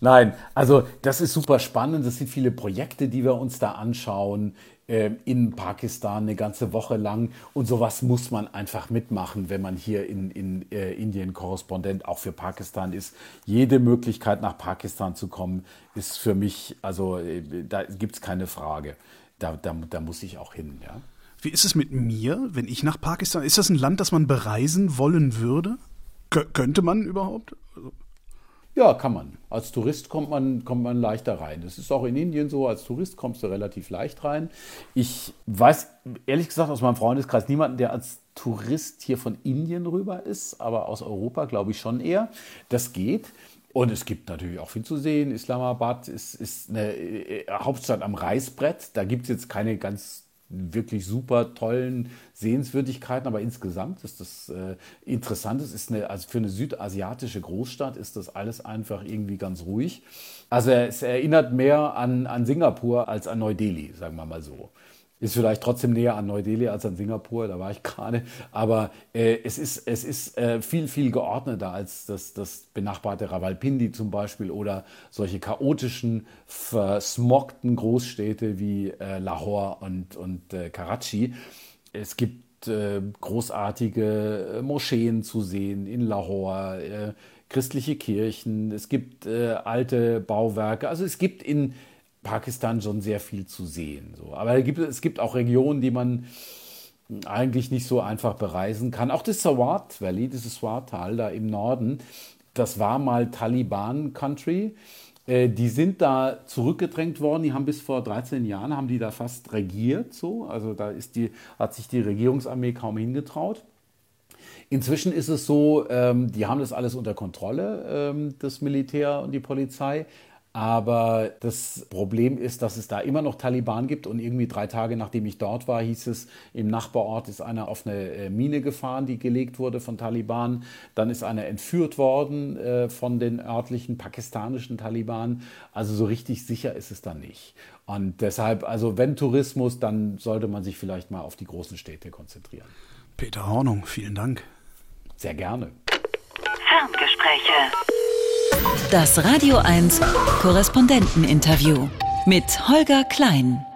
nein, also das ist super spannend. Das sind viele Projekte, die wir uns da anschauen. Ähm, in Pakistan eine ganze Woche lang. Und sowas muss man einfach mitmachen, wenn man hier in, in äh, Indien Korrespondent auch für Pakistan ist. Jede Möglichkeit nach Pakistan zu kommen, ist für mich, also äh, da gibt es keine Frage. Da, da, da muss ich auch hin, ja. Wie ist es mit mir, wenn ich nach Pakistan? Ist das ein Land, das man bereisen wollen würde? Kö könnte man überhaupt? Ja, kann man. Als Tourist kommt man, kommt man leichter rein. Das ist auch in Indien so. Als Tourist kommst du relativ leicht rein. Ich weiß ehrlich gesagt aus meinem Freundeskreis niemanden, der als Tourist hier von Indien rüber ist, aber aus Europa glaube ich schon eher. Das geht. Und es gibt natürlich auch viel zu sehen. Islamabad ist, ist eine äh, Hauptstadt am Reißbrett. Da gibt es jetzt keine ganz wirklich super tollen Sehenswürdigkeiten, aber insgesamt ist das äh, interessant. Es ist eine, also für eine südasiatische Großstadt ist das alles einfach irgendwie ganz ruhig. Also es erinnert mehr an, an Singapur als an Neu-Delhi, sagen wir mal so. Ist vielleicht trotzdem näher an Neu-Delhi als an Singapur, da war ich gerade. Aber äh, es ist, es ist äh, viel, viel geordneter als das, das benachbarte Rawalpindi zum Beispiel oder solche chaotischen, versmogten Großstädte wie äh, Lahore und, und äh, Karachi. Es gibt äh, großartige äh, Moscheen zu sehen in Lahore, christliche Kirchen, es gibt alte Bauwerke. Also es gibt in Pakistan schon sehr viel zu sehen. So. Aber es gibt, es gibt auch Regionen, die man eigentlich nicht so einfach bereisen kann. Auch das Swat Valley, dieses Swat-Tal da im Norden, das war mal Taliban-Country. Äh, die sind da zurückgedrängt worden. Die haben bis vor 13 Jahren haben die da fast regiert. So. Also da ist die, hat sich die Regierungsarmee kaum hingetraut. Inzwischen ist es so, ähm, die haben das alles unter Kontrolle, ähm, das Militär und die Polizei. Aber das Problem ist, dass es da immer noch Taliban gibt und irgendwie drei Tage nachdem ich dort war, hieß es, im Nachbarort ist einer auf eine äh, Mine gefahren, die gelegt wurde von Taliban. Dann ist einer entführt worden äh, von den örtlichen pakistanischen Taliban. Also so richtig sicher ist es da nicht. Und deshalb, also wenn Tourismus, dann sollte man sich vielleicht mal auf die großen Städte konzentrieren. Peter Hornung, vielen Dank. Sehr gerne. Ferngespräche. Das Radio 1 Korrespondenteninterview mit Holger Klein.